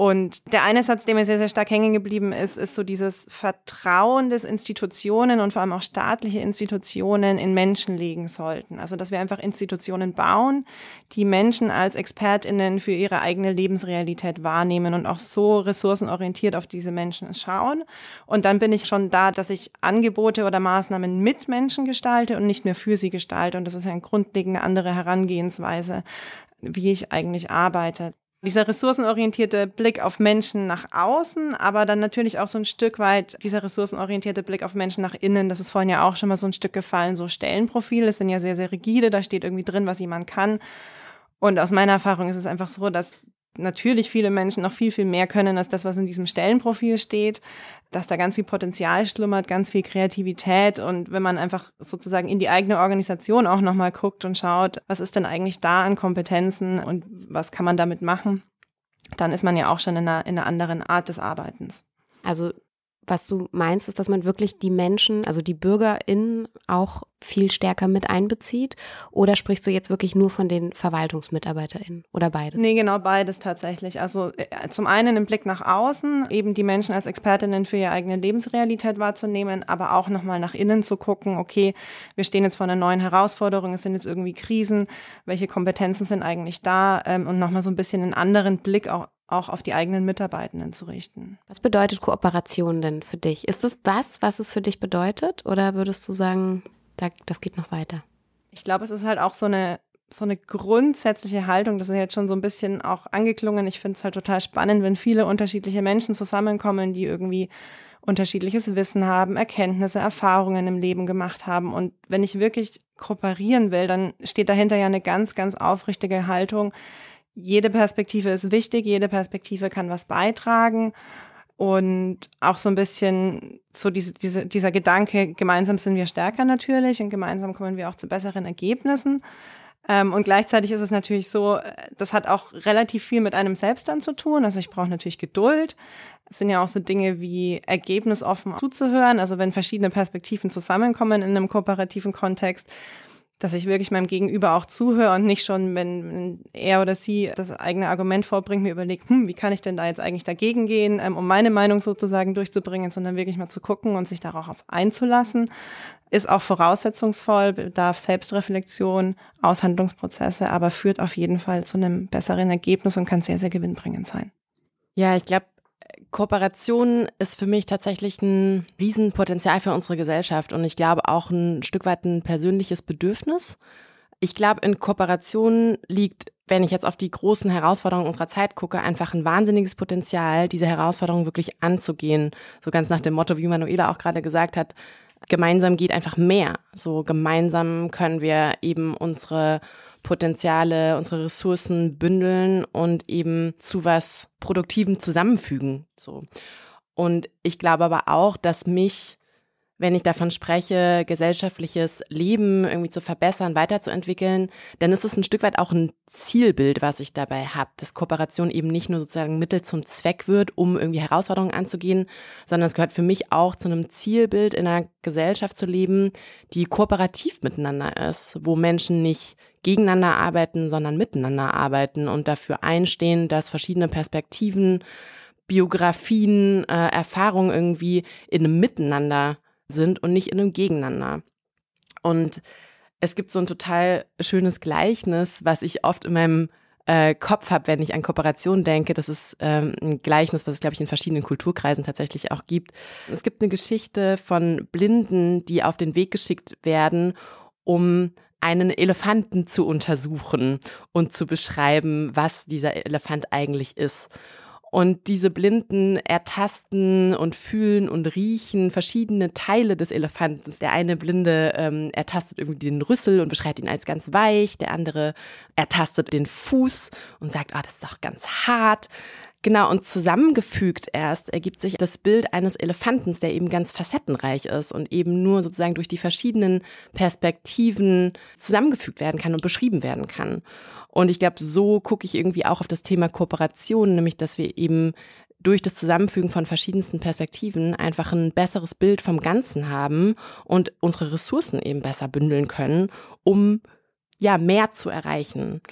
Und der eine Satz, der mir sehr, sehr stark hängen geblieben ist, ist so dieses Vertrauen des Institutionen und vor allem auch staatliche Institutionen in Menschen legen sollten. Also, dass wir einfach Institutionen bauen, die Menschen als ExpertInnen für ihre eigene Lebensrealität wahrnehmen und auch so ressourcenorientiert auf diese Menschen schauen. Und dann bin ich schon da, dass ich Angebote oder Maßnahmen mit Menschen gestalte und nicht mehr für sie gestalte. Und das ist ja eine grundlegende andere Herangehensweise, wie ich eigentlich arbeite dieser ressourcenorientierte Blick auf Menschen nach außen, aber dann natürlich auch so ein Stück weit dieser ressourcenorientierte Blick auf Menschen nach innen. Das ist vorhin ja auch schon mal so ein Stück gefallen. So Stellenprofile sind ja sehr, sehr rigide. Da steht irgendwie drin, was jemand kann. Und aus meiner Erfahrung ist es einfach so, dass natürlich viele Menschen noch viel, viel mehr können als das, was in diesem Stellenprofil steht, dass da ganz viel Potenzial schlummert, ganz viel Kreativität und wenn man einfach sozusagen in die eigene Organisation auch nochmal guckt und schaut, was ist denn eigentlich da an Kompetenzen und was kann man damit machen, dann ist man ja auch schon in einer, in einer anderen Art des Arbeitens. Also was du meinst, ist, dass man wirklich die Menschen, also die BürgerInnen auch viel stärker mit einbezieht? Oder sprichst du jetzt wirklich nur von den VerwaltungsmitarbeiterInnen oder beides? Nee, genau beides tatsächlich. Also äh, zum einen im Blick nach außen, eben die Menschen als Expertinnen für ihre eigene Lebensrealität wahrzunehmen, aber auch nochmal nach innen zu gucken, okay, wir stehen jetzt vor einer neuen Herausforderung, es sind jetzt irgendwie Krisen, welche Kompetenzen sind eigentlich da ähm, und nochmal so ein bisschen einen anderen Blick auch auch auf die eigenen Mitarbeitenden zu richten. Was bedeutet Kooperation denn für dich? Ist es das, was es für dich bedeutet? Oder würdest du sagen, das geht noch weiter? Ich glaube, es ist halt auch so eine, so eine grundsätzliche Haltung. Das ist jetzt schon so ein bisschen auch angeklungen. Ich finde es halt total spannend, wenn viele unterschiedliche Menschen zusammenkommen, die irgendwie unterschiedliches Wissen haben, Erkenntnisse, Erfahrungen im Leben gemacht haben. Und wenn ich wirklich kooperieren will, dann steht dahinter ja eine ganz, ganz aufrichtige Haltung, jede Perspektive ist wichtig, jede Perspektive kann was beitragen. Und auch so ein bisschen so diese, diese, dieser Gedanke, gemeinsam sind wir stärker natürlich und gemeinsam kommen wir auch zu besseren Ergebnissen. Ähm, und gleichzeitig ist es natürlich so, das hat auch relativ viel mit einem selbst dann zu tun. Also ich brauche natürlich Geduld. Es sind ja auch so Dinge wie ergebnisoffen zuzuhören. Also wenn verschiedene Perspektiven zusammenkommen in einem kooperativen Kontext, dass ich wirklich meinem Gegenüber auch zuhöre und nicht schon, wenn er oder sie das eigene Argument vorbringt, mir überlegt, hm, wie kann ich denn da jetzt eigentlich dagegen gehen, ähm, um meine Meinung sozusagen durchzubringen, sondern wirklich mal zu gucken und sich darauf einzulassen, ist auch voraussetzungsvoll, bedarf Selbstreflexion, Aushandlungsprozesse, aber führt auf jeden Fall zu einem besseren Ergebnis und kann sehr, sehr gewinnbringend sein. Ja, ich glaube, Kooperation ist für mich tatsächlich ein Riesenpotenzial für unsere Gesellschaft und ich glaube auch ein Stück weit ein persönliches Bedürfnis. Ich glaube, in Kooperation liegt, wenn ich jetzt auf die großen Herausforderungen unserer Zeit gucke, einfach ein wahnsinniges Potenzial, diese Herausforderungen wirklich anzugehen. So ganz nach dem Motto, wie Manuela auch gerade gesagt hat, gemeinsam geht einfach mehr. So gemeinsam können wir eben unsere Potenziale, unsere Ressourcen bündeln und eben zu was Produktivem zusammenfügen. So. Und ich glaube aber auch, dass mich, wenn ich davon spreche, gesellschaftliches Leben irgendwie zu verbessern, weiterzuentwickeln, dann ist es ein Stück weit auch ein Zielbild, was ich dabei habe, dass Kooperation eben nicht nur sozusagen Mittel zum Zweck wird, um irgendwie Herausforderungen anzugehen, sondern es gehört für mich auch zu einem Zielbild in einer Gesellschaft zu leben, die kooperativ miteinander ist, wo Menschen nicht gegeneinander arbeiten, sondern miteinander arbeiten und dafür einstehen, dass verschiedene Perspektiven, Biografien, äh, Erfahrungen irgendwie in einem Miteinander sind und nicht in einem Gegeneinander. Und es gibt so ein total schönes Gleichnis, was ich oft in meinem äh, Kopf habe, wenn ich an Kooperation denke. Das ist ähm, ein Gleichnis, was es, glaube ich, in verschiedenen Kulturkreisen tatsächlich auch gibt. Es gibt eine Geschichte von Blinden, die auf den Weg geschickt werden, um einen Elefanten zu untersuchen und zu beschreiben, was dieser Elefant eigentlich ist. Und diese Blinden ertasten und fühlen und riechen verschiedene Teile des Elefanten. Der eine Blinde ähm, ertastet irgendwie den Rüssel und beschreibt ihn als ganz weich. Der andere ertastet den Fuß und sagt, oh, das ist doch ganz hart. Genau, und zusammengefügt erst ergibt sich das Bild eines Elefantens, der eben ganz facettenreich ist und eben nur sozusagen durch die verschiedenen Perspektiven zusammengefügt werden kann und beschrieben werden kann. Und ich glaube, so gucke ich irgendwie auch auf das Thema Kooperation, nämlich dass wir eben durch das Zusammenfügen von verschiedensten Perspektiven einfach ein besseres Bild vom Ganzen haben und unsere Ressourcen eben besser bündeln können, um ja mehr zu erreichen.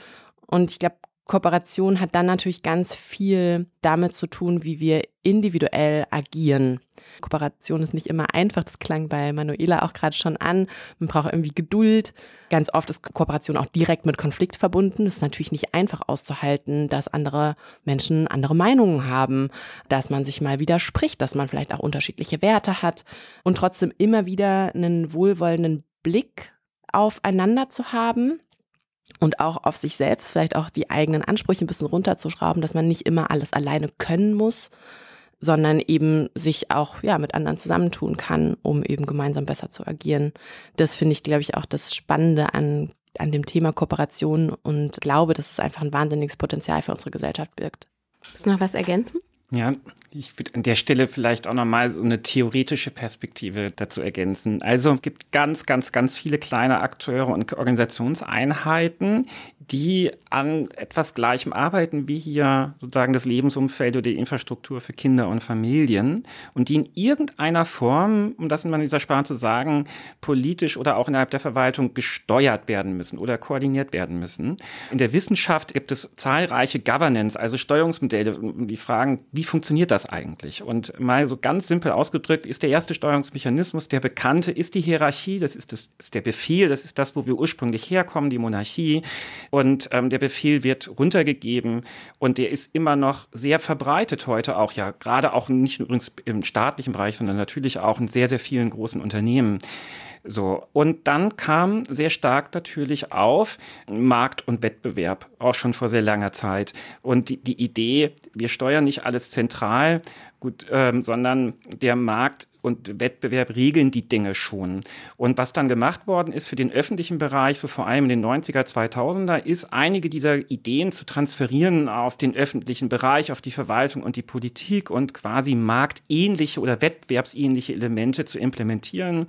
Und ich glaube, Kooperation hat dann natürlich ganz viel damit zu tun, wie wir individuell agieren. Kooperation ist nicht immer einfach, das klang bei Manuela auch gerade schon an. Man braucht irgendwie Geduld. Ganz oft ist Kooperation auch direkt mit Konflikt verbunden. Es ist natürlich nicht einfach auszuhalten, dass andere Menschen andere Meinungen haben, dass man sich mal widerspricht, dass man vielleicht auch unterschiedliche Werte hat und trotzdem immer wieder einen wohlwollenden Blick aufeinander zu haben und auch auf sich selbst, vielleicht auch die eigenen Ansprüche ein bisschen runterzuschrauben, dass man nicht immer alles alleine können muss, sondern eben sich auch ja mit anderen zusammentun kann, um eben gemeinsam besser zu agieren. Das finde ich, glaube ich, auch das Spannende an an dem Thema Kooperation und glaube, dass es einfach ein wahnsinniges Potenzial für unsere Gesellschaft birgt. Du noch was ergänzen? Ja, ich würde an der Stelle vielleicht auch nochmal so eine theoretische Perspektive dazu ergänzen. Also es gibt ganz, ganz, ganz viele kleine Akteure und Organisationseinheiten, die an etwas Gleichem arbeiten, wie hier sozusagen das Lebensumfeld oder die Infrastruktur für Kinder und Familien und die in irgendeiner Form, um das in dieser Sprache zu sagen, politisch oder auch innerhalb der Verwaltung gesteuert werden müssen oder koordiniert werden müssen. In der Wissenschaft gibt es zahlreiche Governance, also Steuerungsmodelle, die fragen, wie funktioniert das eigentlich? Und mal so ganz simpel ausgedrückt ist der erste Steuerungsmechanismus, der bekannte, ist die Hierarchie, das ist, das ist der Befehl, das ist das, wo wir ursprünglich herkommen, die Monarchie. Und ähm, der Befehl wird runtergegeben und der ist immer noch sehr verbreitet heute auch, ja, gerade auch nicht übrigens im staatlichen Bereich, sondern natürlich auch in sehr, sehr vielen großen Unternehmen. So. Und dann kam sehr stark natürlich auf Markt und Wettbewerb, auch schon vor sehr langer Zeit. Und die, die Idee, wir steuern nicht alles zentral, gut, ähm, sondern der Markt und Wettbewerb regeln die Dinge schon. Und was dann gemacht worden ist für den öffentlichen Bereich, so vor allem in den 90er, 2000er, ist einige dieser Ideen zu transferieren auf den öffentlichen Bereich, auf die Verwaltung und die Politik und quasi marktähnliche oder wettbewerbsähnliche Elemente zu implementieren.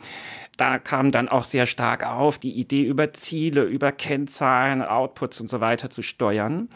Da kam dann auch sehr stark auf die Idee über Ziele, über Kennzahlen, Outputs und so weiter zu steuern.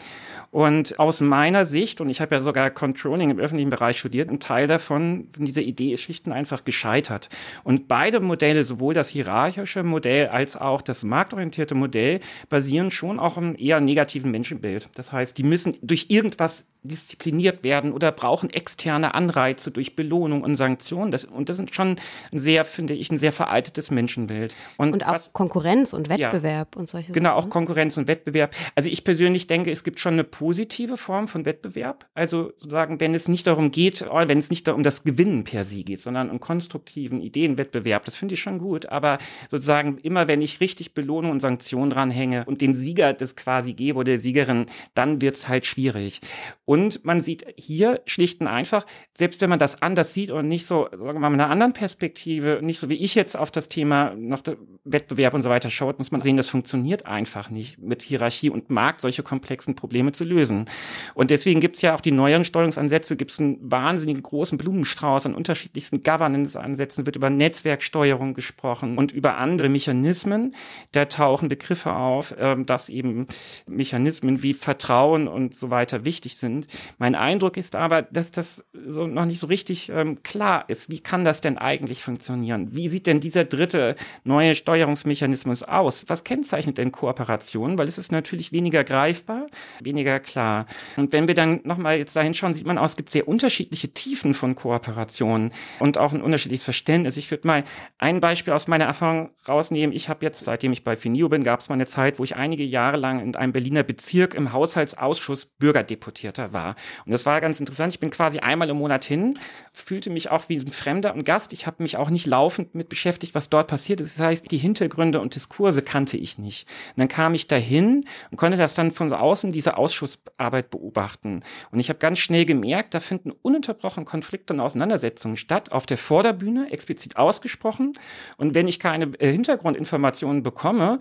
Und aus meiner Sicht, und ich habe ja sogar Controlling im öffentlichen Bereich studiert, ein Teil davon, diese Idee ist schlicht und einfach gescheitert. Und beide Modelle, sowohl das hierarchische Modell als auch das marktorientierte Modell, basieren schon auch im eher negativen Menschenbild. Das heißt, die müssen durch irgendwas diszipliniert werden oder brauchen externe Anreize durch Belohnung und Sanktionen. Das, und das ist schon ein sehr, finde ich, ein sehr veraltetes Menschenbild. Und, und auch was, Konkurrenz und Wettbewerb ja, und solche Genau, Sachen. auch Konkurrenz und Wettbewerb. Also ich persönlich denke, es gibt schon eine positive Form von Wettbewerb. Also sozusagen, wenn es nicht darum geht, oh, wenn es nicht um das Gewinnen per se geht, sondern um konstruktiven Ideenwettbewerb, das finde ich schon gut. Aber sozusagen immer, wenn ich richtig Belohnung und Sanktionen dranhänge und den Sieger das quasi gebe oder der Siegerin, dann wird es halt schwierig. Und man sieht hier schlicht und einfach, selbst wenn man das anders sieht und nicht so, sagen wir mal, mit einer anderen Perspektive, nicht so wie ich jetzt auf das Thema noch Wettbewerb und so weiter schaut, muss man sehen, das funktioniert einfach nicht mit Hierarchie und Markt solche komplexen Probleme zu lösen. Und deswegen gibt es ja auch die neueren Steuerungsansätze, gibt es einen wahnsinnigen großen Blumenstrauß an unterschiedlichsten Governance-Ansätzen, wird über Netzwerksteuerung gesprochen und über andere Mechanismen. Da tauchen Begriffe auf, äh, dass eben Mechanismen wie Vertrauen und so weiter wichtig sind. Mein Eindruck ist aber, dass das so noch nicht so richtig ähm, klar ist. Wie kann das denn eigentlich funktionieren? Wie sieht denn dieser dritte neue Steuerungsmechanismus aus? Was kennzeichnet denn Kooperation? Weil es ist natürlich weniger greifbar, weniger klar. Und wenn wir dann nochmal jetzt da hinschauen, sieht man auch, es gibt sehr unterschiedliche Tiefen von Kooperationen und auch ein unterschiedliches Verständnis. Ich würde mal ein Beispiel aus meiner Erfahrung rausnehmen. Ich habe jetzt, seitdem ich bei Finio bin, gab es mal eine Zeit, wo ich einige Jahre lang in einem Berliner Bezirk im Haushaltsausschuss Bürgerdeputierter war. Und das war ganz interessant. Ich bin quasi einmal im Monat hin, fühlte mich auch wie ein Fremder und Gast. Ich habe mich auch nicht laufend mit beschäftigt, was dort passiert ist. Das heißt, die Hintergründe und Diskurse kannte ich nicht. Und dann kam ich dahin und konnte das dann von außen diese Ausschussarbeit beobachten. Und ich habe ganz schnell gemerkt, da finden ununterbrochen Konflikte und Auseinandersetzungen statt, auf der Vorderbühne, explizit ausgesprochen. Und wenn ich keine äh, Hintergrundinformationen bekomme,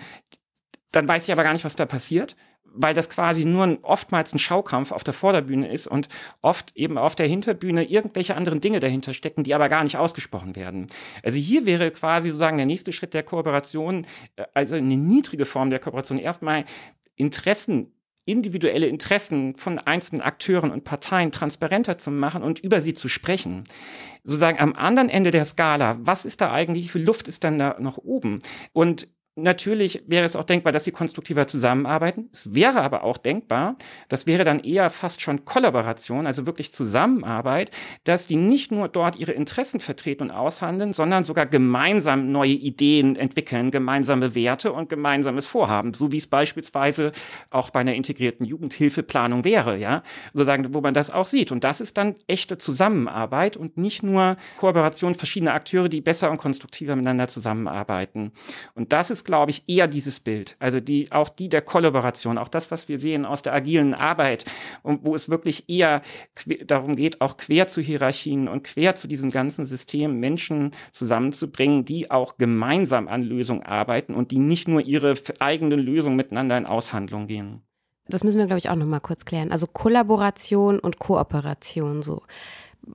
dann weiß ich aber gar nicht, was da passiert weil das quasi nur ein, oftmals ein Schaukampf auf der Vorderbühne ist und oft eben auf der Hinterbühne irgendwelche anderen Dinge dahinter stecken, die aber gar nicht ausgesprochen werden. Also hier wäre quasi sozusagen der nächste Schritt der Kooperation, äh, also eine niedrige Form der Kooperation, erstmal Interessen individuelle Interessen von einzelnen Akteuren und Parteien transparenter zu machen und über sie zu sprechen. Sozusagen am anderen Ende der Skala, was ist da eigentlich, wie viel Luft ist dann da noch oben? Und Natürlich wäre es auch denkbar, dass sie konstruktiver zusammenarbeiten. Es wäre aber auch denkbar, das wäre dann eher fast schon Kollaboration, also wirklich Zusammenarbeit, dass die nicht nur dort ihre Interessen vertreten und aushandeln, sondern sogar gemeinsam neue Ideen entwickeln, gemeinsame Werte und gemeinsames Vorhaben, so wie es beispielsweise auch bei einer integrierten Jugendhilfeplanung wäre, ja, sozusagen, wo man das auch sieht. Und das ist dann echte Zusammenarbeit und nicht nur Kooperation verschiedener Akteure, die besser und konstruktiver miteinander zusammenarbeiten. Und das ist ist, glaube ich, eher dieses Bild. Also die, auch die der Kollaboration, auch das, was wir sehen aus der agilen Arbeit, wo es wirklich eher darum geht, auch quer zu Hierarchien und quer zu diesem ganzen System Menschen zusammenzubringen, die auch gemeinsam an Lösungen arbeiten und die nicht nur ihre eigenen Lösungen miteinander in Aushandlung gehen. Das müssen wir, glaube ich, auch noch mal kurz klären. Also Kollaboration und Kooperation so.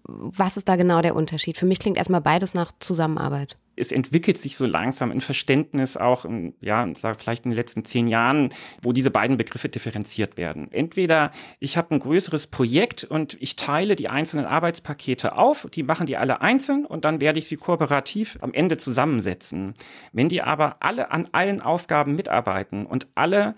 Was ist da genau der Unterschied? Für mich klingt erstmal beides nach Zusammenarbeit es entwickelt sich so langsam ein Verständnis auch, in, ja, vielleicht in den letzten zehn Jahren, wo diese beiden Begriffe differenziert werden. Entweder ich habe ein größeres Projekt und ich teile die einzelnen Arbeitspakete auf, die machen die alle einzeln und dann werde ich sie kooperativ am Ende zusammensetzen. Wenn die aber alle an allen Aufgaben mitarbeiten und alle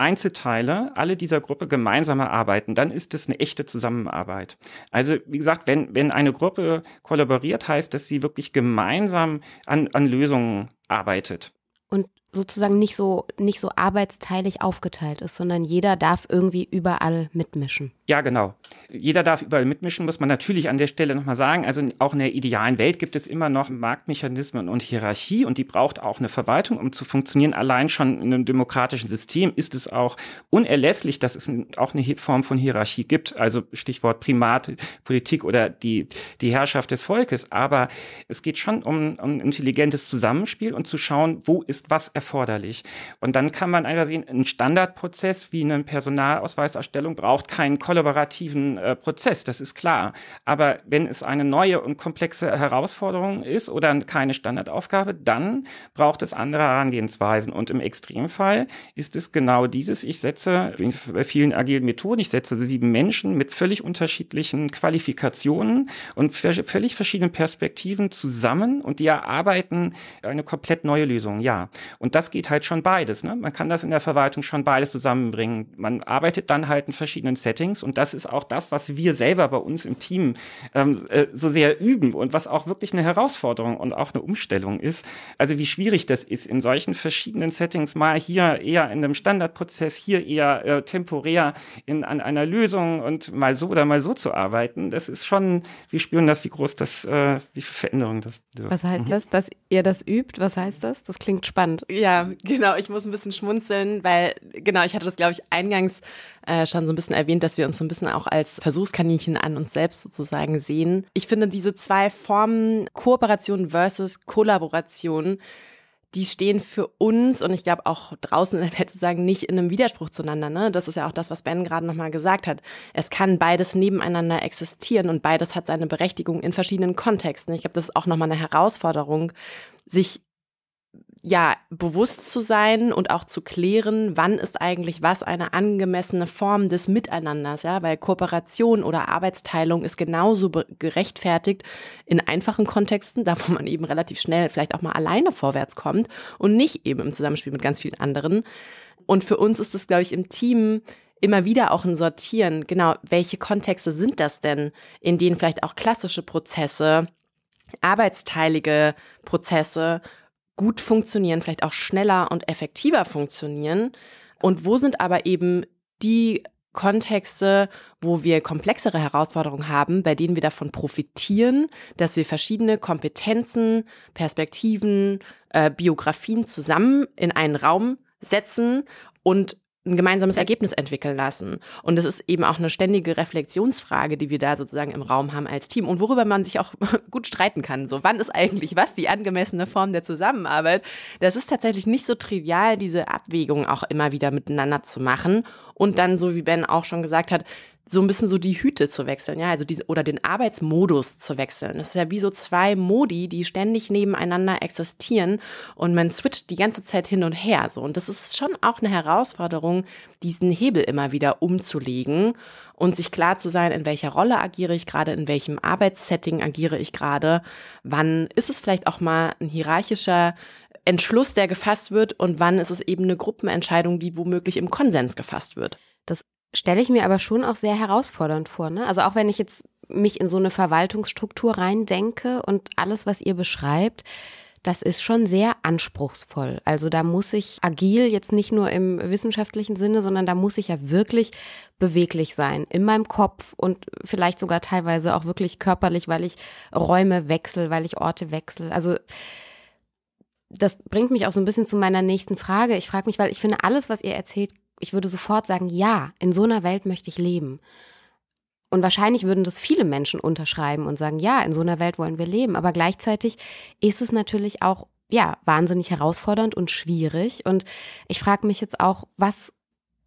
Einzelteile alle dieser Gruppe gemeinsam erarbeiten, dann ist es eine echte Zusammenarbeit. Also wie gesagt, wenn, wenn eine Gruppe kollaboriert, heißt, dass sie wirklich gemeinsam an, an Lösungen arbeitet. Und sozusagen nicht so, nicht so arbeitsteilig aufgeteilt ist, sondern jeder darf irgendwie überall mitmischen. Ja, genau. Jeder darf überall mitmischen, muss man natürlich an der Stelle nochmal sagen. Also auch in der idealen Welt gibt es immer noch Marktmechanismen und Hierarchie und die braucht auch eine Verwaltung, um zu funktionieren. Allein schon in einem demokratischen System ist es auch unerlässlich, dass es auch eine Form von Hierarchie gibt. Also Stichwort Primatpolitik oder die, die Herrschaft des Volkes. Aber es geht schon um, um intelligentes Zusammenspiel und zu schauen, wo ist was erforderlich. Und dann kann man einfach sehen, ein Standardprozess wie eine Personalausweiserstellung braucht keinen kollaborativen äh, Prozess, das ist klar. Aber wenn es eine neue und komplexe Herausforderung ist oder keine Standardaufgabe, dann braucht es andere Herangehensweisen. Und im Extremfall ist es genau dieses, ich setze in vielen agilen Methoden, ich setze sieben Menschen mit völlig unterschiedlichen Qualifikationen und völlig verschiedenen Perspektiven zusammen und die erarbeiten eine komplett neue Lösung, ja. Und und das geht halt schon beides. Ne? Man kann das in der Verwaltung schon beides zusammenbringen. Man arbeitet dann halt in verschiedenen Settings und das ist auch das, was wir selber bei uns im Team ähm, äh, so sehr üben und was auch wirklich eine Herausforderung und auch eine Umstellung ist. Also wie schwierig das ist, in solchen verschiedenen Settings mal hier eher in einem Standardprozess, hier eher äh, temporär in, an einer Lösung und mal so oder mal so zu arbeiten. Das ist schon, wir spüren das, wie groß das, äh, wie viel Veränderung das bedürft. Was heißt mhm. das, dass ihr das übt? Was heißt das? Das klingt spannend. Ja, genau. Ich muss ein bisschen schmunzeln, weil, genau, ich hatte das, glaube ich, eingangs äh, schon so ein bisschen erwähnt, dass wir uns so ein bisschen auch als Versuchskaninchen an uns selbst sozusagen sehen. Ich finde diese zwei Formen, Kooperation versus Kollaboration, die stehen für uns und ich glaube auch draußen in der Welt sozusagen nicht in einem Widerspruch zueinander. Ne? Das ist ja auch das, was Ben gerade nochmal gesagt hat. Es kann beides nebeneinander existieren und beides hat seine Berechtigung in verschiedenen Kontexten. Ich glaube, das ist auch nochmal eine Herausforderung, sich ja, bewusst zu sein und auch zu klären, wann ist eigentlich was eine angemessene Form des Miteinanders, ja, weil Kooperation oder Arbeitsteilung ist genauso gerechtfertigt in einfachen Kontexten, da wo man eben relativ schnell vielleicht auch mal alleine vorwärts kommt und nicht eben im Zusammenspiel mit ganz vielen anderen. Und für uns ist es, glaube ich, im Team immer wieder auch ein Sortieren, genau, welche Kontexte sind das denn, in denen vielleicht auch klassische Prozesse, arbeitsteilige Prozesse gut funktionieren, vielleicht auch schneller und effektiver funktionieren. Und wo sind aber eben die Kontexte, wo wir komplexere Herausforderungen haben, bei denen wir davon profitieren, dass wir verschiedene Kompetenzen, Perspektiven, äh, Biografien zusammen in einen Raum setzen und ein gemeinsames Ergebnis entwickeln lassen. Und es ist eben auch eine ständige Reflexionsfrage, die wir da sozusagen im Raum haben als Team und worüber man sich auch gut streiten kann. So, wann ist eigentlich was die angemessene Form der Zusammenarbeit? Das ist tatsächlich nicht so trivial, diese Abwägung auch immer wieder miteinander zu machen und dann, so wie Ben auch schon gesagt hat, so ein bisschen so die Hüte zu wechseln, ja, also diese oder den Arbeitsmodus zu wechseln. Das ist ja wie so zwei Modi, die ständig nebeneinander existieren und man switcht die ganze Zeit hin und her so und das ist schon auch eine Herausforderung, diesen Hebel immer wieder umzulegen und sich klar zu sein, in welcher Rolle agiere ich gerade, in welchem Arbeitssetting agiere ich gerade, wann ist es vielleicht auch mal ein hierarchischer Entschluss, der gefasst wird und wann ist es eben eine Gruppenentscheidung, die womöglich im Konsens gefasst wird. Das stelle ich mir aber schon auch sehr herausfordernd vor. Ne? Also auch wenn ich jetzt mich in so eine Verwaltungsstruktur reindenke und alles, was ihr beschreibt, das ist schon sehr anspruchsvoll. Also da muss ich agil jetzt nicht nur im wissenschaftlichen Sinne, sondern da muss ich ja wirklich beweglich sein in meinem Kopf und vielleicht sogar teilweise auch wirklich körperlich, weil ich Räume wechsle, weil ich Orte wechsle. Also das bringt mich auch so ein bisschen zu meiner nächsten Frage. Ich frage mich, weil ich finde, alles, was ihr erzählt, ich würde sofort sagen, ja, in so einer Welt möchte ich leben. Und wahrscheinlich würden das viele Menschen unterschreiben und sagen, ja, in so einer Welt wollen wir leben. Aber gleichzeitig ist es natürlich auch, ja, wahnsinnig herausfordernd und schwierig. Und ich frage mich jetzt auch, was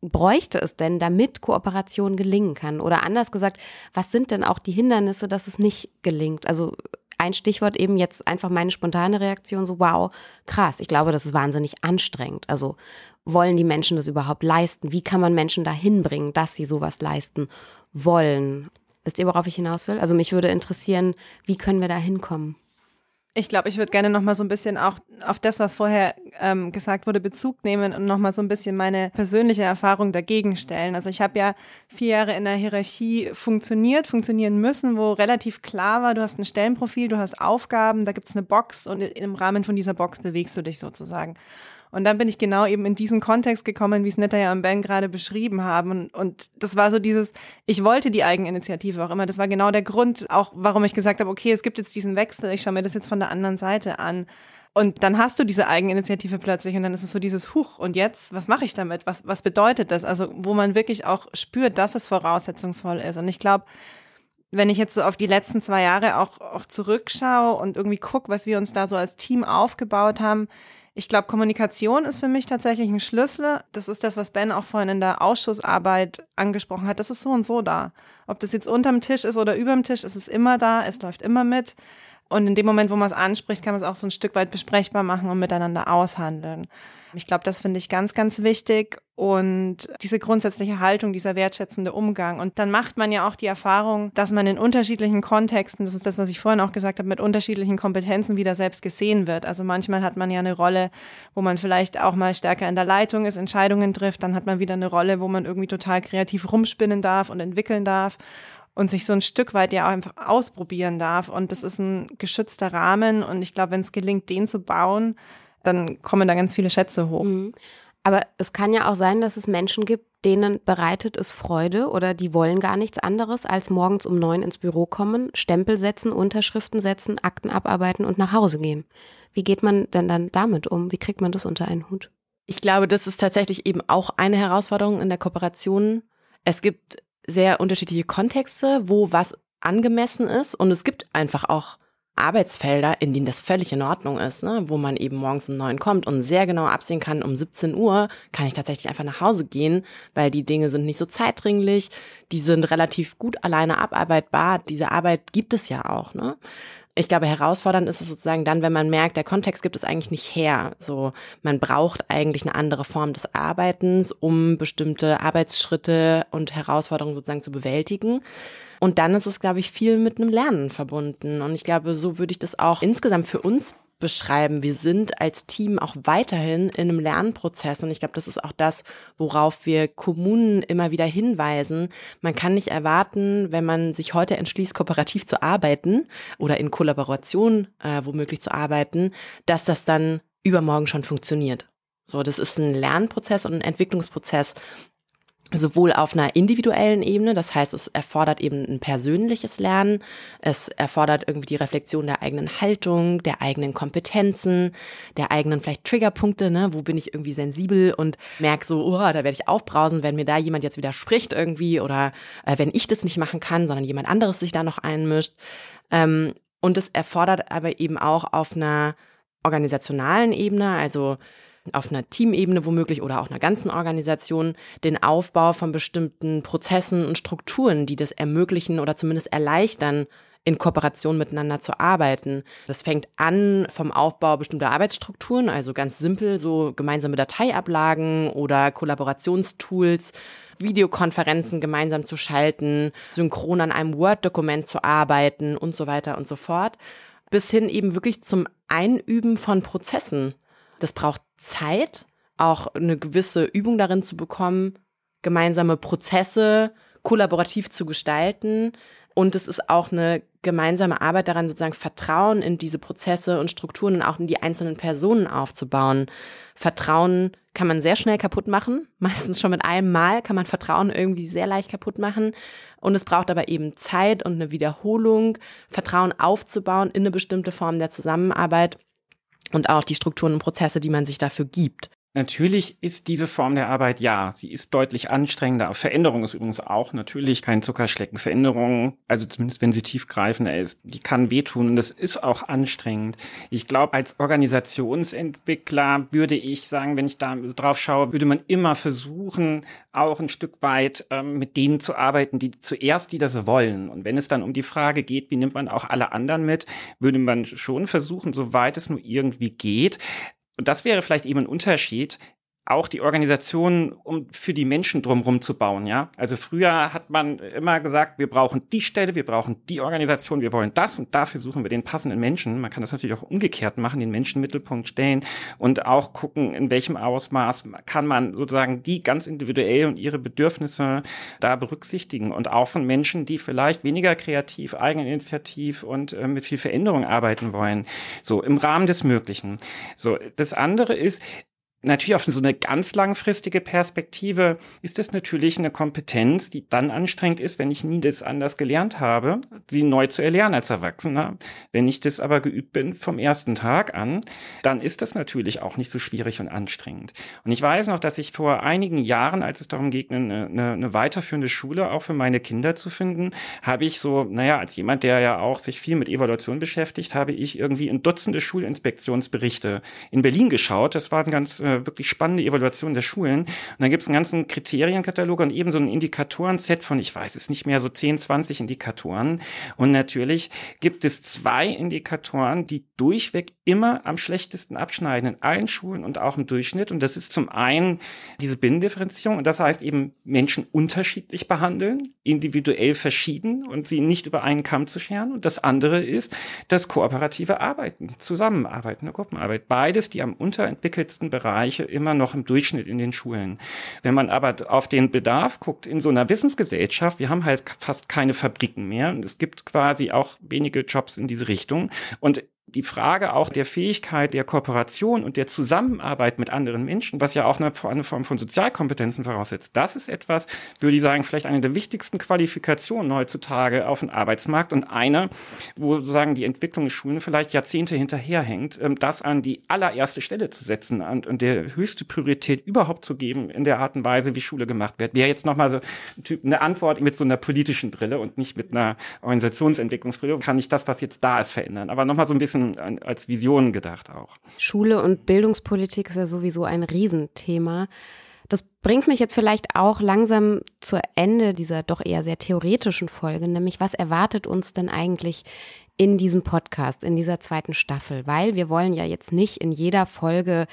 bräuchte es denn, damit Kooperation gelingen kann? Oder anders gesagt, was sind denn auch die Hindernisse, dass es nicht gelingt? Also ein Stichwort eben jetzt einfach meine spontane Reaktion, so wow, krass, ich glaube, das ist wahnsinnig anstrengend. Also wollen die Menschen das überhaupt leisten? Wie kann man Menschen dahin bringen, dass sie sowas leisten wollen? Wisst ihr, worauf ich hinaus will? Also mich würde interessieren, wie können wir da hinkommen? Ich glaube, ich würde gerne noch mal so ein bisschen auch auf das, was vorher ähm, gesagt wurde, Bezug nehmen und noch mal so ein bisschen meine persönliche Erfahrung dagegen stellen. Also ich habe ja vier Jahre in der Hierarchie funktioniert, funktionieren müssen, wo relativ klar war, du hast ein Stellenprofil, du hast Aufgaben, da gibt es eine Box und im Rahmen von dieser Box bewegst du dich sozusagen. Und dann bin ich genau eben in diesen Kontext gekommen, wie es Netta ja und Ben gerade beschrieben haben. Und, das war so dieses, ich wollte die Eigeninitiative auch immer. Das war genau der Grund, auch warum ich gesagt habe, okay, es gibt jetzt diesen Wechsel, ich schaue mir das jetzt von der anderen Seite an. Und dann hast du diese Eigeninitiative plötzlich und dann ist es so dieses Huch und jetzt, was mache ich damit? Was, was bedeutet das? Also, wo man wirklich auch spürt, dass es voraussetzungsvoll ist. Und ich glaube, wenn ich jetzt so auf die letzten zwei Jahre auch, auch zurückschaue und irgendwie gucke, was wir uns da so als Team aufgebaut haben, ich glaube, Kommunikation ist für mich tatsächlich ein Schlüssel. Das ist das, was Ben auch vorhin in der Ausschussarbeit angesprochen hat. Das ist so und so da. Ob das jetzt unterm Tisch ist oder überm Tisch, ist es immer da. Es läuft immer mit. Und in dem Moment, wo man es anspricht, kann man es auch so ein Stück weit besprechbar machen und miteinander aushandeln. Ich glaube, das finde ich ganz, ganz wichtig und diese grundsätzliche Haltung, dieser wertschätzende Umgang. Und dann macht man ja auch die Erfahrung, dass man in unterschiedlichen Kontexten, das ist das, was ich vorhin auch gesagt habe, mit unterschiedlichen Kompetenzen wieder selbst gesehen wird. Also manchmal hat man ja eine Rolle, wo man vielleicht auch mal stärker in der Leitung ist, Entscheidungen trifft. Dann hat man wieder eine Rolle, wo man irgendwie total kreativ rumspinnen darf und entwickeln darf und sich so ein Stück weit ja auch einfach ausprobieren darf. Und das ist ein geschützter Rahmen. Und ich glaube, wenn es gelingt, den zu bauen, dann kommen da ganz viele Schätze hoch. Mhm. Aber es kann ja auch sein, dass es Menschen gibt, denen bereitet es Freude oder die wollen gar nichts anderes, als morgens um neun ins Büro kommen, Stempel setzen, Unterschriften setzen, Akten abarbeiten und nach Hause gehen. Wie geht man denn dann damit um? Wie kriegt man das unter einen Hut? Ich glaube, das ist tatsächlich eben auch eine Herausforderung in der Kooperation. Es gibt sehr unterschiedliche Kontexte, wo was angemessen ist und es gibt einfach auch Arbeitsfelder, in denen das völlig in Ordnung ist, ne? wo man eben morgens um neun kommt und sehr genau absehen kann, um 17 Uhr kann ich tatsächlich einfach nach Hause gehen, weil die Dinge sind nicht so zeitdringlich, die sind relativ gut alleine abarbeitbar. Diese Arbeit gibt es ja auch. Ne? Ich glaube, herausfordernd ist es sozusagen dann, wenn man merkt, der Kontext gibt es eigentlich nicht her. So, man braucht eigentlich eine andere Form des Arbeitens, um bestimmte Arbeitsschritte und Herausforderungen sozusagen zu bewältigen. Und dann ist es, glaube ich, viel mit einem Lernen verbunden. Und ich glaube, so würde ich das auch insgesamt für uns beschreiben. Wir sind als Team auch weiterhin in einem Lernprozess und ich glaube, das ist auch das, worauf wir Kommunen immer wieder hinweisen. Man kann nicht erwarten, wenn man sich heute entschließt, kooperativ zu arbeiten oder in Kollaboration äh, womöglich zu arbeiten, dass das dann übermorgen schon funktioniert. So, das ist ein Lernprozess und ein Entwicklungsprozess, sowohl auf einer individuellen Ebene, das heißt, es erfordert eben ein persönliches Lernen, es erfordert irgendwie die Reflexion der eigenen Haltung, der eigenen Kompetenzen, der eigenen vielleicht Triggerpunkte, ne, wo bin ich irgendwie sensibel und merke so, oh, da werde ich aufbrausen, wenn mir da jemand jetzt widerspricht irgendwie oder äh, wenn ich das nicht machen kann, sondern jemand anderes sich da noch einmischt. Ähm, und es erfordert aber eben auch auf einer organisationalen Ebene, also auf einer Teamebene womöglich oder auch einer ganzen Organisation den Aufbau von bestimmten Prozessen und Strukturen, die das ermöglichen oder zumindest erleichtern, in Kooperation miteinander zu arbeiten. Das fängt an vom Aufbau bestimmter Arbeitsstrukturen, also ganz simpel so gemeinsame Dateiablagen oder Kollaborationstools, Videokonferenzen gemeinsam zu schalten, synchron an einem Word-Dokument zu arbeiten und so weiter und so fort, bis hin eben wirklich zum Einüben von Prozessen. Das braucht Zeit, auch eine gewisse Übung darin zu bekommen, gemeinsame Prozesse kollaborativ zu gestalten. Und es ist auch eine gemeinsame Arbeit daran, sozusagen Vertrauen in diese Prozesse und Strukturen und auch in die einzelnen Personen aufzubauen. Vertrauen kann man sehr schnell kaputt machen. Meistens schon mit einem Mal kann man Vertrauen irgendwie sehr leicht kaputt machen. Und es braucht aber eben Zeit und eine Wiederholung, Vertrauen aufzubauen in eine bestimmte Form der Zusammenarbeit und auch die Strukturen und Prozesse, die man sich dafür gibt. Natürlich ist diese Form der Arbeit ja, sie ist deutlich anstrengender. Veränderung ist übrigens auch natürlich kein Zuckerschlecken. Veränderung, also zumindest wenn sie tiefgreifender ist, die kann wehtun und das ist auch anstrengend. Ich glaube, als Organisationsentwickler würde ich sagen, wenn ich da drauf schaue, würde man immer versuchen, auch ein Stück weit ähm, mit denen zu arbeiten, die zuerst, die das wollen. Und wenn es dann um die Frage geht, wie nimmt man auch alle anderen mit, würde man schon versuchen, soweit es nur irgendwie geht, und das wäre vielleicht eben ein Unterschied, auch die Organisation um für die Menschen drumherum zu bauen, ja. Also früher hat man immer gesagt, wir brauchen die Stelle, wir brauchen die Organisation, wir wollen das und dafür suchen wir den passenden Menschen. Man kann das natürlich auch umgekehrt machen, den Menschen Mittelpunkt stellen und auch gucken, in welchem Ausmaß kann man sozusagen die ganz individuell und ihre Bedürfnisse da berücksichtigen und auch von Menschen, die vielleicht weniger kreativ, eigeninitiativ und äh, mit viel Veränderung arbeiten wollen. So im Rahmen des Möglichen. So das andere ist, natürlich auf so eine ganz langfristige Perspektive ist das natürlich eine Kompetenz, die dann anstrengend ist, wenn ich nie das anders gelernt habe, sie neu zu erlernen als Erwachsener. Wenn ich das aber geübt bin vom ersten Tag an, dann ist das natürlich auch nicht so schwierig und anstrengend. Und ich weiß noch, dass ich vor einigen Jahren, als es darum ging, eine, eine, eine weiterführende Schule auch für meine Kinder zu finden, habe ich so, naja, als jemand, der ja auch sich viel mit Evaluation beschäftigt, habe ich irgendwie in Dutzende Schulinspektionsberichte in Berlin geschaut. Das waren ganz äh, wirklich spannende Evaluation der Schulen. Und dann gibt es einen ganzen Kriterienkatalog und eben so ein Indikatoren-Set von, ich weiß es nicht mehr, so 10, 20 Indikatoren. Und natürlich gibt es zwei Indikatoren, die durchweg immer am schlechtesten abschneiden in allen Schulen und auch im Durchschnitt. Und das ist zum einen diese Binnendifferenzierung. Und das heißt eben Menschen unterschiedlich behandeln, individuell verschieden und sie nicht über einen Kamm zu scheren. Und das andere ist das kooperative Arbeiten, Zusammenarbeiten, eine Gruppenarbeit. Beides die am unterentwickeltsten Bereiche immer noch im Durchschnitt in den Schulen. Wenn man aber auf den Bedarf guckt in so einer Wissensgesellschaft, wir haben halt fast keine Fabriken mehr und es gibt quasi auch wenige Jobs in diese Richtung. Und die Frage auch der Fähigkeit der Kooperation und der Zusammenarbeit mit anderen Menschen, was ja auch eine, Form von Sozialkompetenzen voraussetzt, das ist etwas, würde ich sagen, vielleicht eine der wichtigsten Qualifikationen heutzutage auf dem Arbeitsmarkt und eine, wo sozusagen die Entwicklung der Schulen vielleicht Jahrzehnte hinterherhängt, ähm, das an die allererste Stelle zu setzen und, und der höchste Priorität überhaupt zu geben in der Art und Weise, wie Schule gemacht wird. Wäre jetzt nochmal so eine Antwort mit so einer politischen Brille und nicht mit einer Organisationsentwicklungsbrille. Kann ich das, was jetzt da ist, verändern? Aber nochmal so ein bisschen als Vision gedacht auch. Schule und Bildungspolitik ist ja sowieso ein Riesenthema. Das bringt mich jetzt vielleicht auch langsam zu Ende dieser doch eher sehr theoretischen Folge, nämlich was erwartet uns denn eigentlich in diesem Podcast, in dieser zweiten Staffel? Weil wir wollen ja jetzt nicht in jeder Folge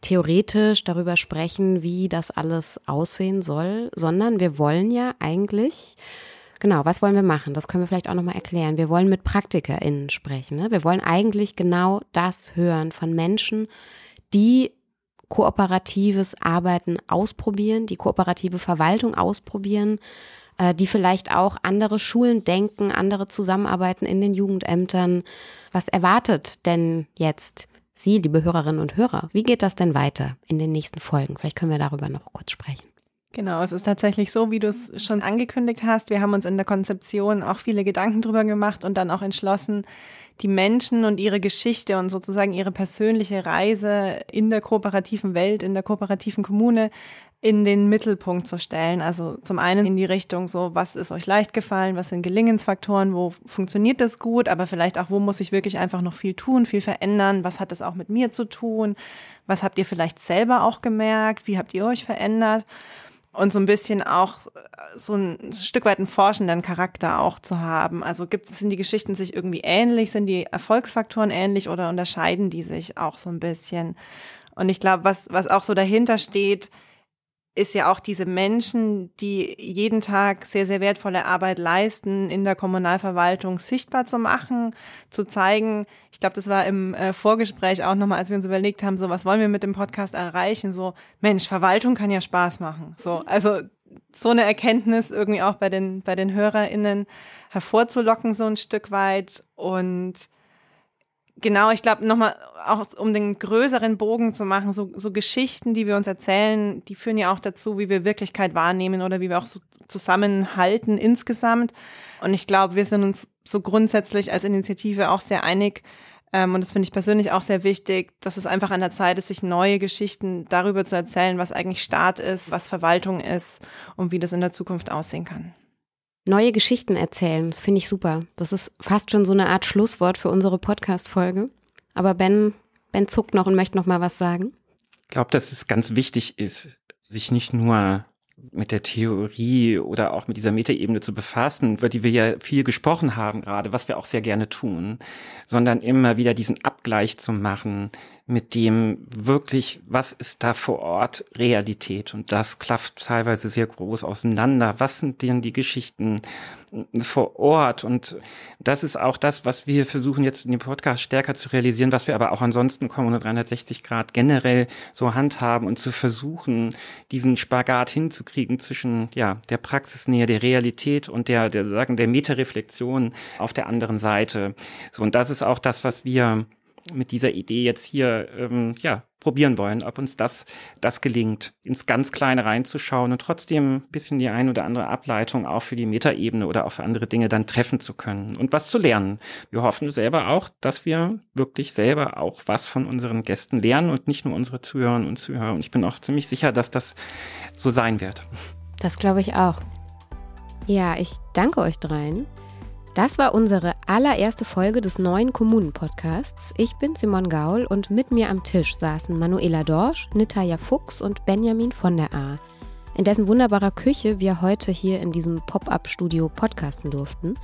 theoretisch darüber sprechen, wie das alles aussehen soll, sondern wir wollen ja eigentlich Genau, was wollen wir machen? Das können wir vielleicht auch nochmal erklären. Wir wollen mit PraktikerInnen sprechen. Ne? Wir wollen eigentlich genau das hören von Menschen, die kooperatives Arbeiten ausprobieren, die kooperative Verwaltung ausprobieren, äh, die vielleicht auch andere Schulen denken, andere zusammenarbeiten in den Jugendämtern. Was erwartet denn jetzt Sie, liebe Hörerinnen und Hörer? Wie geht das denn weiter in den nächsten Folgen? Vielleicht können wir darüber noch kurz sprechen. Genau, es ist tatsächlich so, wie du es schon angekündigt hast. Wir haben uns in der Konzeption auch viele Gedanken drüber gemacht und dann auch entschlossen, die Menschen und ihre Geschichte und sozusagen ihre persönliche Reise in der kooperativen Welt, in der kooperativen Kommune in den Mittelpunkt zu stellen. Also zum einen in die Richtung so, was ist euch leicht gefallen, was sind Gelingensfaktoren, wo funktioniert das gut, aber vielleicht auch, wo muss ich wirklich einfach noch viel tun, viel verändern, was hat das auch mit mir zu tun, was habt ihr vielleicht selber auch gemerkt, wie habt ihr euch verändert und so ein bisschen auch äh, so ein Stück weit einen forschenden Charakter auch zu haben. Also gibt sind die Geschichten sich irgendwie ähnlich, sind die Erfolgsfaktoren ähnlich oder unterscheiden die sich auch so ein bisschen? Und ich glaube, was was auch so dahinter steht, ist ja auch diese Menschen, die jeden Tag sehr, sehr wertvolle Arbeit leisten, in der Kommunalverwaltung sichtbar zu machen, zu zeigen. Ich glaube, das war im äh, Vorgespräch auch nochmal, als wir uns überlegt haben, so was wollen wir mit dem Podcast erreichen? So, Mensch, Verwaltung kann ja Spaß machen. So, also so eine Erkenntnis irgendwie auch bei den, bei den HörerInnen hervorzulocken, so ein Stück weit und Genau, ich glaube, nochmal, auch um den größeren Bogen zu machen, so, so Geschichten, die wir uns erzählen, die führen ja auch dazu, wie wir Wirklichkeit wahrnehmen oder wie wir auch so zusammenhalten insgesamt. Und ich glaube, wir sind uns so grundsätzlich als Initiative auch sehr einig, ähm, und das finde ich persönlich auch sehr wichtig, dass es einfach an der Zeit ist, sich neue Geschichten darüber zu erzählen, was eigentlich Staat ist, was Verwaltung ist und wie das in der Zukunft aussehen kann. Neue Geschichten erzählen, das finde ich super. Das ist fast schon so eine Art Schlusswort für unsere Podcast-Folge. Aber Ben, Ben zuckt noch und möchte noch mal was sagen. Ich glaube, dass es ganz wichtig ist, sich nicht nur mit der Theorie oder auch mit dieser Metaebene zu befassen, über die wir ja viel gesprochen haben gerade, was wir auch sehr gerne tun, sondern immer wieder diesen Abgleich zu machen mit dem wirklich, was ist da vor Ort Realität? Und das klafft teilweise sehr groß auseinander. Was sind denn die Geschichten vor Ort? Und das ist auch das, was wir versuchen jetzt in dem Podcast stärker zu realisieren, was wir aber auch ansonsten Kommune 360 Grad generell so handhaben und zu versuchen, diesen Spagat hinzukriegen zwischen, ja, der Praxisnähe, der Realität und der, der sagen, der Metareflexion auf der anderen Seite. So, und das ist auch das, was wir mit dieser Idee jetzt hier ähm, ja probieren wollen, ob uns das das gelingt, ins ganz Kleine reinzuschauen und trotzdem ein bisschen die ein oder andere Ableitung auch für die Metaebene oder auch für andere Dinge dann treffen zu können und was zu lernen. Wir hoffen selber auch, dass wir wirklich selber auch was von unseren Gästen lernen und nicht nur unsere Zuhörerinnen und Zuhörer. Und ich bin auch ziemlich sicher, dass das so sein wird. Das glaube ich auch. Ja, ich danke euch dreien. Das war unsere allererste Folge des neuen Kommunen-Podcasts. Ich bin Simon Gaul und mit mir am Tisch saßen Manuela Dorsch, Nitaja Fuchs und Benjamin von der A, in dessen wunderbarer Küche wir heute hier in diesem Pop-up-Studio podcasten durften.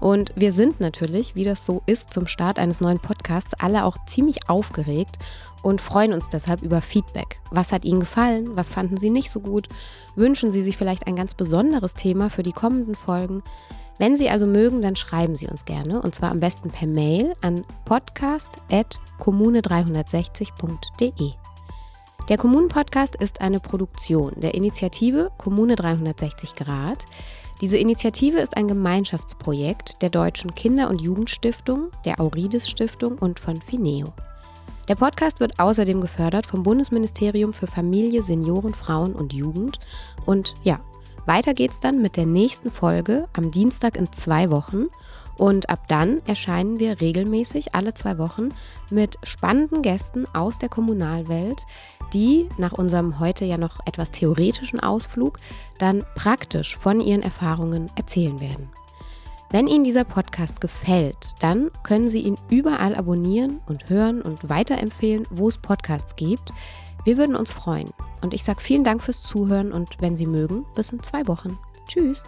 Und wir sind natürlich, wie das so ist zum Start eines neuen Podcasts, alle auch ziemlich aufgeregt und freuen uns deshalb über Feedback. Was hat Ihnen gefallen? Was fanden Sie nicht so gut? Wünschen Sie sich vielleicht ein ganz besonderes Thema für die kommenden Folgen? Wenn Sie also mögen, dann schreiben Sie uns gerne und zwar am besten per Mail an podcast.kommune360.de. Der Kommunenpodcast ist eine Produktion der Initiative Kommune 360 Grad. Diese Initiative ist ein Gemeinschaftsprojekt der Deutschen Kinder- und Jugendstiftung, der Aurides Stiftung und von Fineo. Der Podcast wird außerdem gefördert vom Bundesministerium für Familie, Senioren, Frauen und Jugend. Und ja, weiter geht's dann mit der nächsten Folge am Dienstag in zwei Wochen. Und ab dann erscheinen wir regelmäßig alle zwei Wochen mit spannenden Gästen aus der Kommunalwelt, die nach unserem heute ja noch etwas theoretischen Ausflug dann praktisch von ihren Erfahrungen erzählen werden. Wenn Ihnen dieser Podcast gefällt, dann können Sie ihn überall abonnieren und hören und weiterempfehlen, wo es Podcasts gibt. Wir würden uns freuen. Und ich sage vielen Dank fürs Zuhören und wenn Sie mögen, bis in zwei Wochen. Tschüss.